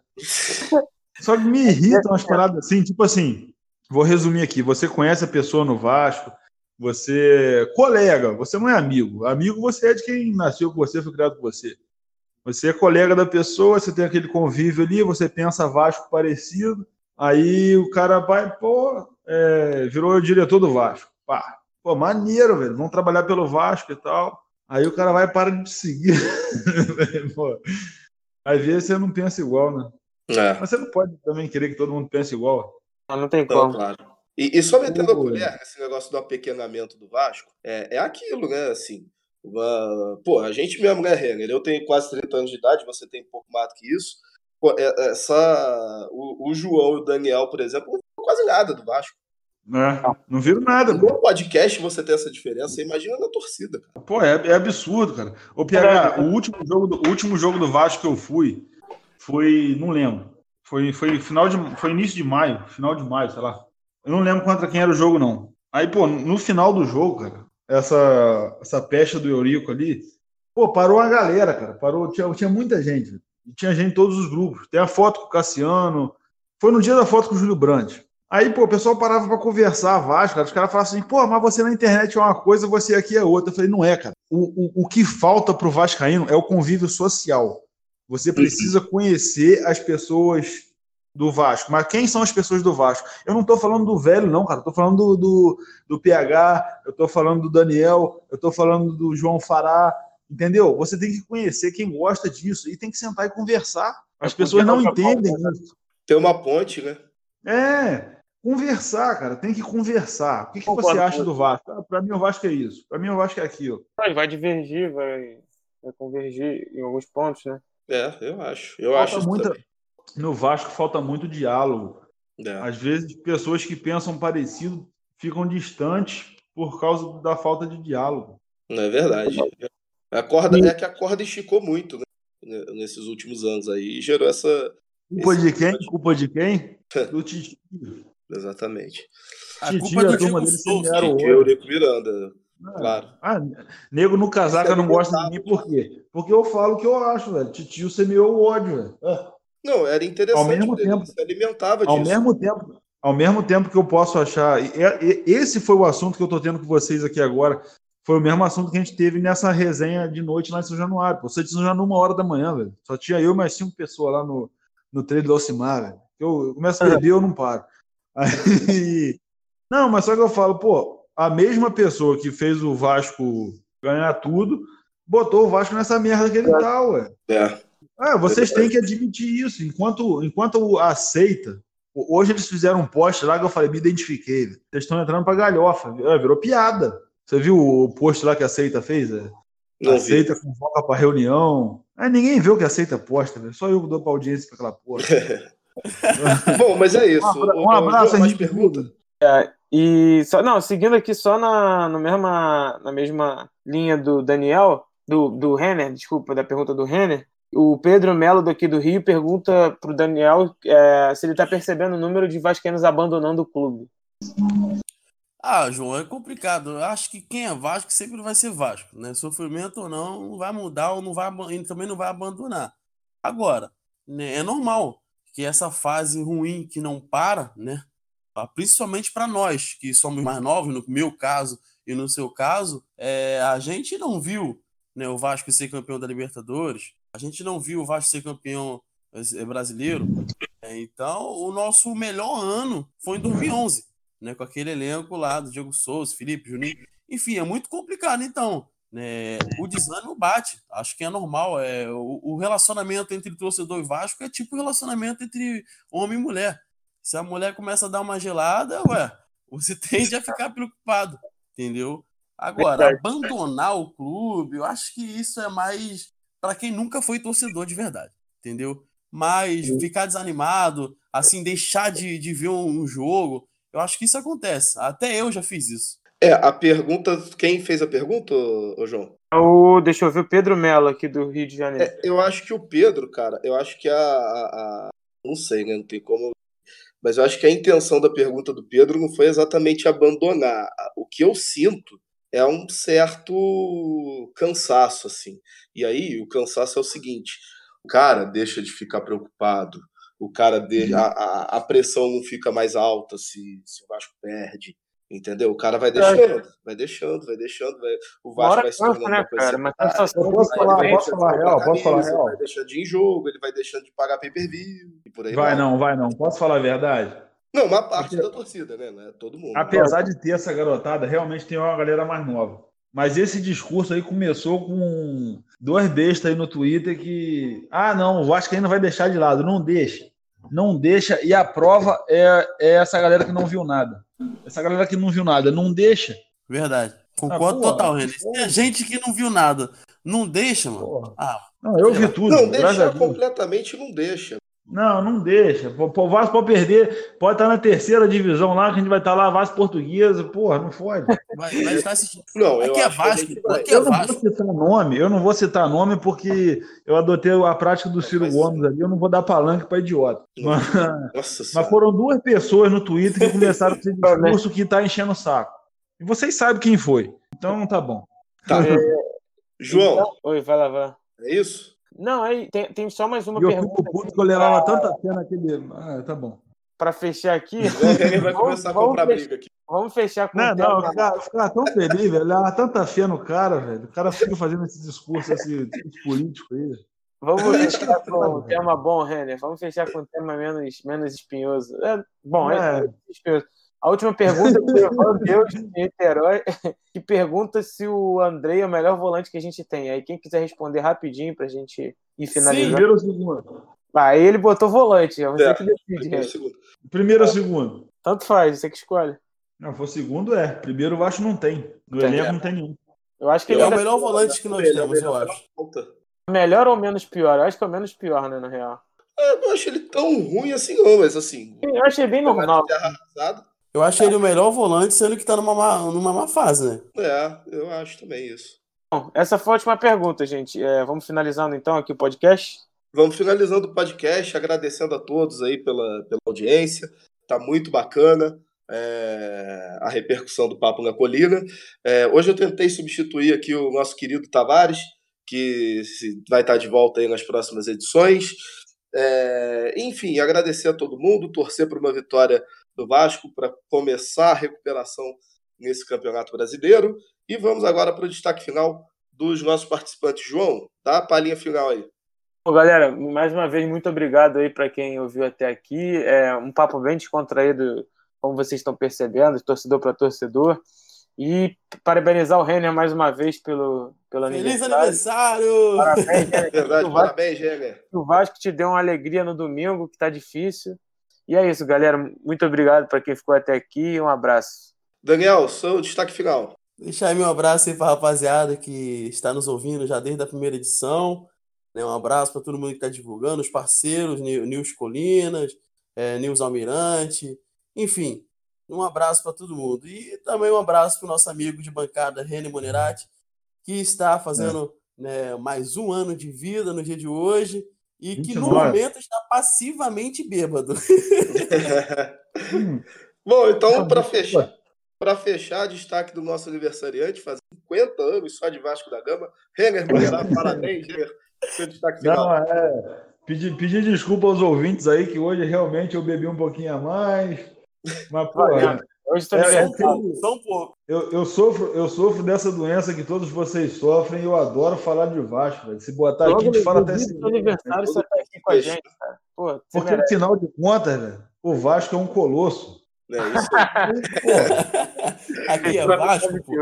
Speaker 5: Só que me irritam umas paradas assim, tipo assim. Vou resumir aqui. Você conhece a pessoa no Vasco, você. Colega, você não é amigo. Amigo você é de quem nasceu com você, foi criado com você. Você é colega da pessoa, você tem aquele convívio ali, você pensa Vasco parecido. Aí o cara vai, pô, é, virou diretor do Vasco. Pá, pô, maneiro, velho. Vamos trabalhar pelo Vasco e tal. Aí o cara vai e para de te seguir. pô, às vezes você não pensa igual, né?
Speaker 3: É,
Speaker 5: Mas você não pode também querer que todo mundo pense igual.
Speaker 4: não tem
Speaker 3: então,
Speaker 4: como.
Speaker 3: claro. E, e só metendo a colher, esse negócio do apequenamento do Vasco, é, é aquilo, né? Assim, uma- pô, a gente mesmo, né, Renner? Eu tenho quase 30 anos de idade, você tem um pouco mais do que isso. Pô, é- essa, o, o João e o Daniel, por exemplo, não quase nada do Vasco.
Speaker 5: Né? Não viram nada.
Speaker 3: No podcast você tem essa diferença, imagina na torcida, cara.
Speaker 5: Pô, é, é absurdo, cara. Ô, PH, o último, jogo do, o último jogo do Vasco que eu fui foi. Não lembro. Foi, foi, final de, foi início de maio, final de maio, sei lá. Eu não lembro contra quem era o jogo, não. Aí, pô, no final do jogo, cara, essa, essa pecha do Eurico ali, pô, parou a galera, cara. Parou, tinha, tinha muita gente. E tinha gente em todos os grupos. Tem a foto com o Cassiano. Foi no dia da foto com o Júlio Brandt. Aí, pô, o pessoal parava pra conversar, Vasco, cara. Os caras falavam assim, pô, mas você na internet é uma coisa, você aqui é outra. Eu falei, não é, cara. O, o, o que falta pro Vascaíno é o convívio social. Você precisa conhecer as pessoas do Vasco. Mas quem são as pessoas do Vasco? Eu não tô falando do velho, não, cara. Eu tô falando do, do, do PH, eu tô falando do Daniel, eu tô falando do João Fará. Entendeu? Você tem que conhecer quem gosta disso e tem que sentar e conversar. As pessoas não entendem isso.
Speaker 3: Tem uma ponte, né?
Speaker 5: É, conversar, cara. Tem que conversar. O que, que
Speaker 4: Concordo
Speaker 5: você acha do Vasco? Ah, Pra mim, o Vasco é isso. Pra mim, o Vasco é aquilo.
Speaker 4: Vai, vai divergir, vai, vai convergir em alguns pontos, né?
Speaker 3: É, eu acho. Eu
Speaker 5: Falta
Speaker 3: acho
Speaker 5: muita-. No Vasco falta muito diálogo.
Speaker 3: É.
Speaker 5: Às vezes, pessoas que pensam parecido ficam distantes por causa da falta de diálogo.
Speaker 3: Não é verdade. A corda, é que a corda esticou muito, né? Nesses últimos anos aí. E gerou essa.
Speaker 5: Culpa
Speaker 3: esse-
Speaker 5: de quem? Culpa de quem? Do Titi.
Speaker 3: Exatamente.
Speaker 6: A
Speaker 5: Titi,
Speaker 6: culpa é do Diego Souza.
Speaker 3: Que. Eurico Miranda,
Speaker 5: Ah,
Speaker 3: claro.
Speaker 5: Ah, nego no casaca não gosta de mim por quê? Porque eu falo o que eu acho, velho. Titio semeou o ódio, velho. Ah.
Speaker 3: Não, era interessante.
Speaker 5: Ao mesmo
Speaker 3: ele
Speaker 5: tempo-
Speaker 3: se alimentava
Speaker 5: Ao
Speaker 3: disso.
Speaker 5: mesmo tempo, ao mesmo tempo que eu posso achar, e- esse foi o assunto que eu tô tendo com vocês aqui agora. Foi o mesmo assunto que a gente teve nessa resenha de noite lá em São Januário. Pô, Você disse já numa hora da manhã, velho. Só tinha eu e mais cinco pessoas lá no, no treino do Alcimar, velho. Eu, eu começo a beber, eu não paro. Aí, não, mas só que eu falo, pô, a mesma pessoa que fez o Vasco ganhar tudo, botou o Vasco nessa merda que ele tá, ué.
Speaker 3: É.
Speaker 5: Ah, vocês têm que admitir isso. Enquanto, enquanto aceita. Hoje eles fizeram um post lá que eu falei, me identifiquei. Vocês estão entrando pra galhofa. É, virou piada. Você viu o post lá que a Aceita fez? É?
Speaker 3: Vi.
Speaker 5: aceita convoca pra reunião. Aí ninguém vê o que a Aceita posta, velho. Só eu que dou pra audiência pra aquela porra.
Speaker 3: Bom, mas é isso.
Speaker 5: Um
Speaker 3: ô,
Speaker 5: abraço,
Speaker 3: mais pergunta?
Speaker 4: E só, não, seguindo aqui só na, na, mesma, na mesma linha do Daniel, do, do Renner, desculpa, da pergunta do Renner, o Pedro Melo daqui do Rio pergunta pro Daniel é, se ele tá percebendo o número de vascaínos abandonando o clube.
Speaker 6: Ah, João, é complicado. Eu acho que quem é Vasco sempre vai ser Vasco, né? Sofrimento ou não, não vai mudar ou não vai, ele também não vai abandonar. Agora, né, é normal que essa fase ruim que não para, né? ah, Principalmente para nós que somos mais novos, no meu caso e no seu caso, é, a gente não viu né, o Vasco ser campeão da Libertadores, a gente não viu o Vasco ser campeão eh, brasileiro. É, Então, o nosso melhor ano foi em 2011 né, com aquele elenco lá do Diego Souza, Felipe, Juninho. Enfim, é muito complicado, então. Né, o desânimo bate, acho que é normal. É, o, o relacionamento entre torcedor e Vasco é tipo o relacionamento entre homem e mulher. Se a mulher começa a dar uma gelada, ué, você tende a ficar preocupado, entendeu? Agora, abandonar o clube, eu acho que isso é mais para quem nunca foi torcedor de verdade, entendeu? Mas ficar desanimado, assim, deixar de, de ver um, um jogo, eu acho que isso acontece. Até eu já fiz isso.
Speaker 3: É, a pergunta. Quem fez a pergunta, ô, João?
Speaker 4: O, deixa eu ver o Pedro Mello aqui do Rio de Janeiro.
Speaker 3: É, eu acho que o Pedro, cara, eu acho que a, a, a- Não sei, né? Não tem como. Mas eu acho que a intenção da pergunta do Pedro não foi exatamente abandonar. O que eu sinto é um certo cansaço, assim. E aí, o cansaço é o seguinte: o cara deixa de ficar preocupado, o cara de, a, a, a pressão não fica mais alta se, se o Vasco perde. Entendeu? O cara vai deixando, vai deixando, vai deixando, vai- o Vasco vai se tornando
Speaker 4: né,
Speaker 3: uma coisa
Speaker 4: cara? Mas
Speaker 5: posso falar,
Speaker 3: ele vai
Speaker 5: posso falar real, posso falar real.
Speaker 3: Vai deixando de ir em jogo, ele vai deixando de pagar pay-per-view e por aí
Speaker 5: Vai não, vai não. Posso falar a verdade?
Speaker 3: Não, uma parte da torcida, né? Não é todo mundo.
Speaker 5: Apesar de ter essa garotada, realmente tem uma galera mais nova. Mas esse discurso aí começou com dois bestas aí no Twitter que. Ah, não, o Vasco ainda vai deixar de lado. Não deixa. Não deixa. E a prova é, é essa galera que não viu nada. Essa galera que não viu nada. Não deixa.
Speaker 6: Verdade. Concordo
Speaker 5: Ah, porra,
Speaker 6: total, Renan. Tem gente que não viu nada. Não deixa, mano. Ah,
Speaker 5: Não, eu vi tudo.
Speaker 3: Não,
Speaker 5: graças a
Speaker 3: deixar
Speaker 5: Deus.
Speaker 3: completamente não deixa.
Speaker 5: Não, não deixa. O Vasco pode perder, pode estar na terceira divisão lá, que a gente vai estar lá, Vasco Portuguesa, porra, não fode.
Speaker 6: vai, vai estar assistindo.
Speaker 3: Não, eu
Speaker 6: Aqui é
Speaker 3: que
Speaker 6: Vasco,
Speaker 3: vai.
Speaker 6: aqui é
Speaker 5: Eu não
Speaker 6: Vasco.
Speaker 5: vou citar nome, eu não vou citar nome porque eu adotei a prática do Ciro
Speaker 3: Mas-
Speaker 5: Gomes ali, eu não vou dar palanque para idiota. Mas,
Speaker 3: Nossa
Speaker 5: mas foram duas pessoas no Twitter que começaram esse discurso que tá enchendo o saco. E vocês sabem quem foi. Então tá bom.
Speaker 3: Tá. João,
Speaker 4: Oi, vai lá, vai lá.
Speaker 3: é isso?
Speaker 4: Não, aí tem, tem só mais uma
Speaker 5: E eu
Speaker 4: pergunta
Speaker 5: fico puto que eu levava tanta fé naquele. Ah, tá bom.
Speaker 4: para fechar aqui.
Speaker 3: O Renner vai
Speaker 4: Vamos-
Speaker 3: começar a
Speaker 4: vamos
Speaker 3: comprar
Speaker 4: fech-
Speaker 3: briga aqui.
Speaker 4: Vamos fechar com
Speaker 5: Não,
Speaker 4: o
Speaker 5: não, eu ficava, eu ficava tão feliz, velho. Eu levava tanta fé no cara, velho. O cara fica fazendo esse discurso, esse discurso político aí.
Speaker 4: Vamos
Speaker 5: Política
Speaker 4: fechar
Speaker 5: é
Speaker 4: com um tema bom, Renner. Vamos fechar com um tema menos, menos espinhoso. É, bom, é.
Speaker 5: É.
Speaker 4: espinhoso. A última pergunta foi o Van Deus de Niterói, que pergunta se o Andrei é o melhor volante que a gente tem. Aí quem quiser responder rapidinho pra gente ir finalizando.
Speaker 5: Primeiro ou segundo?
Speaker 4: Aí ele botou volante, é você
Speaker 3: É,
Speaker 4: que decide,
Speaker 3: Primeiro.
Speaker 5: Primeiro ou segundo?
Speaker 4: Tanto faz, você que escolhe.
Speaker 5: Não, for segundo é. Primeiro o Vasco não tem. No
Speaker 4: Tem,
Speaker 5: elenco
Speaker 3: é.
Speaker 5: não tem nenhum.
Speaker 4: Eu acho que
Speaker 6: É
Speaker 4: ele
Speaker 6: o
Speaker 4: é
Speaker 6: melhor volante que nós
Speaker 3: Ele é o
Speaker 6: temos, eu
Speaker 3: melhor
Speaker 6: acho.
Speaker 4: melhor ou menos pior? Eu acho que é o menos pior, né, na real.
Speaker 3: É, Eu não acho ele tão ruim assim, não, mas assim.
Speaker 4: Eu achei bem normal.
Speaker 3: Terra arrasada.
Speaker 6: Eu acho ele o melhor volante, sendo que tá numa má, numa má fase, né?
Speaker 3: É, eu acho também isso.
Speaker 4: Bom, essa foi a última pergunta, gente. É, vamos finalizando então aqui o podcast.
Speaker 3: Vamos finalizando o podcast, agradecendo a todos aí pela, pela audiência. Tá muito bacana é, a repercussão do Papo na Colina. É, hoje eu tentei substituir aqui o nosso querido Tavares, que se- vai estar de volta aí nas próximas edições. É, enfim, agradecer a todo mundo, torcer por uma vitória do Vasco para começar a recuperação nesse Campeonato Brasileiro. E vamos agora para o destaque final dos nossos participantes. João, dá a palhinha final aí.
Speaker 4: Bom, galera, mais uma vez, muito obrigado aí para quem ouviu até aqui. É um papo bem descontraído, como vocês estão percebendo, torcedor para torcedor. E parabenizar o Renner mais uma vez pelo, pelo
Speaker 6: Feliz
Speaker 4: aniversário.
Speaker 6: aniversário!
Speaker 4: Parabéns, Renner.
Speaker 3: Verdade,
Speaker 4: Que o Vasco-
Speaker 3: parabéns, Renner.
Speaker 4: que o Vasco te deu uma alegria no domingo, que tá difícil. E é isso, galera. Muito obrigado para quem ficou até aqui. Um abraço.
Speaker 3: Daniel, seu destaque final.
Speaker 6: Deixar aí meu abraço aí pra rapaziada que está nos ouvindo já desde a primeira edição. né? Um abraço para todo mundo que está divulgando, os parceiros, Nil- Nils Colinas, é, Nils Almirante, enfim, um abraço para todo mundo. E também um abraço para o nosso amigo de bancada, René Monerati, que está fazendo né, mais um ano de vida no dia de hoje e que no
Speaker 5: 29.
Speaker 6: momento está passivamente bêbado.
Speaker 3: Bom, então, para fechar, para fechar, destaque do nosso aniversariante, faz 50 anos só de Vasco da Gama. Renner parabéns, Renner. Seu destaque final.
Speaker 5: Não, é. Pedir pedir desculpa aos ouvintes aí, que hoje realmente eu bebi um pouquinho a mais. Mas, pô.
Speaker 4: Hoje estou
Speaker 5: É,
Speaker 6: Só um
Speaker 4: aniversário.
Speaker 6: pouco, só um pouco.
Speaker 5: eu, eu, sofro, eu sofro dessa doença que todos vocês sofrem e eu adoro falar de Vasco, velho. Se botar aqui, a gente fala até assim.
Speaker 4: aniversário você tá aqui com a gente, cara. Pô, você
Speaker 5: Porque,
Speaker 4: merece.
Speaker 5: afinal de contas, velho, o Vasco é um colosso.
Speaker 3: É isso aí.
Speaker 6: Aqui é Vasco, pô.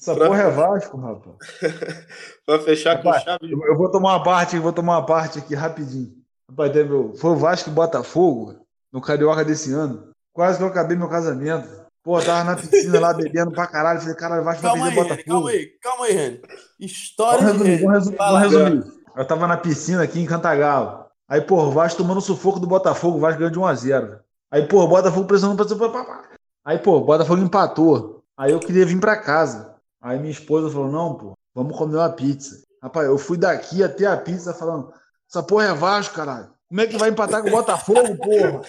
Speaker 5: essa
Speaker 3: Pra-
Speaker 5: porra é Vasco, rapaz.
Speaker 3: Para fechar com
Speaker 5: Rapaz,
Speaker 3: chave de
Speaker 5: Eu eu vou tomar uma parte, vou tomar uma parte aqui rapidinho. Rapaz, o- foi o Vasco e Botafogo no Carioca desse ano. Quase que eu acabei meu casamento. Pô, tava na piscina lá bebendo pra caralho. Falei, caralho, vai
Speaker 6: Calma aí,
Speaker 5: perder
Speaker 6: Reni,
Speaker 5: Botafogo.
Speaker 6: calma aí, calma aí, Reni. História
Speaker 5: Vamos
Speaker 6: de
Speaker 5: resumir, vamos resumir, vamos resumir. Eu tava na piscina aqui em Cantagalo. Aí, pô, o Vasco tomando sufoco do Botafogo, o Vasco ganhou de 1x0. Aí, pô, o Botafogo precisando pra. Aí, pô, o Botafogo empatou. Aí eu queria vir pra casa. Aí minha esposa falou: não, pô, Vamos comer uma pizza. Rapaz, eu fui daqui até a pizza falando: essa porra é Vasco, caralho. Como é que vai empatar com o Botafogo, porra?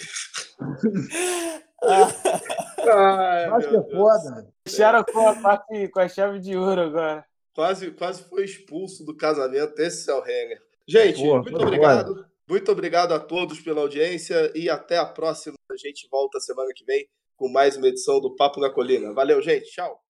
Speaker 3: Ai,
Speaker 5: Vasco
Speaker 3: meu
Speaker 5: é foda.
Speaker 4: Fecharam com a, parte, com a chave de ouro agora.
Speaker 3: Quase, quase foi expulso do casamento esse é o Henger. Gente,
Speaker 5: Porra,
Speaker 3: muito obrigado. Muito obrigado a todos pela audiência e até a próxima. A gente volta semana que vem com mais uma edição do Papo na Colina. Valeu, gente. Tchau.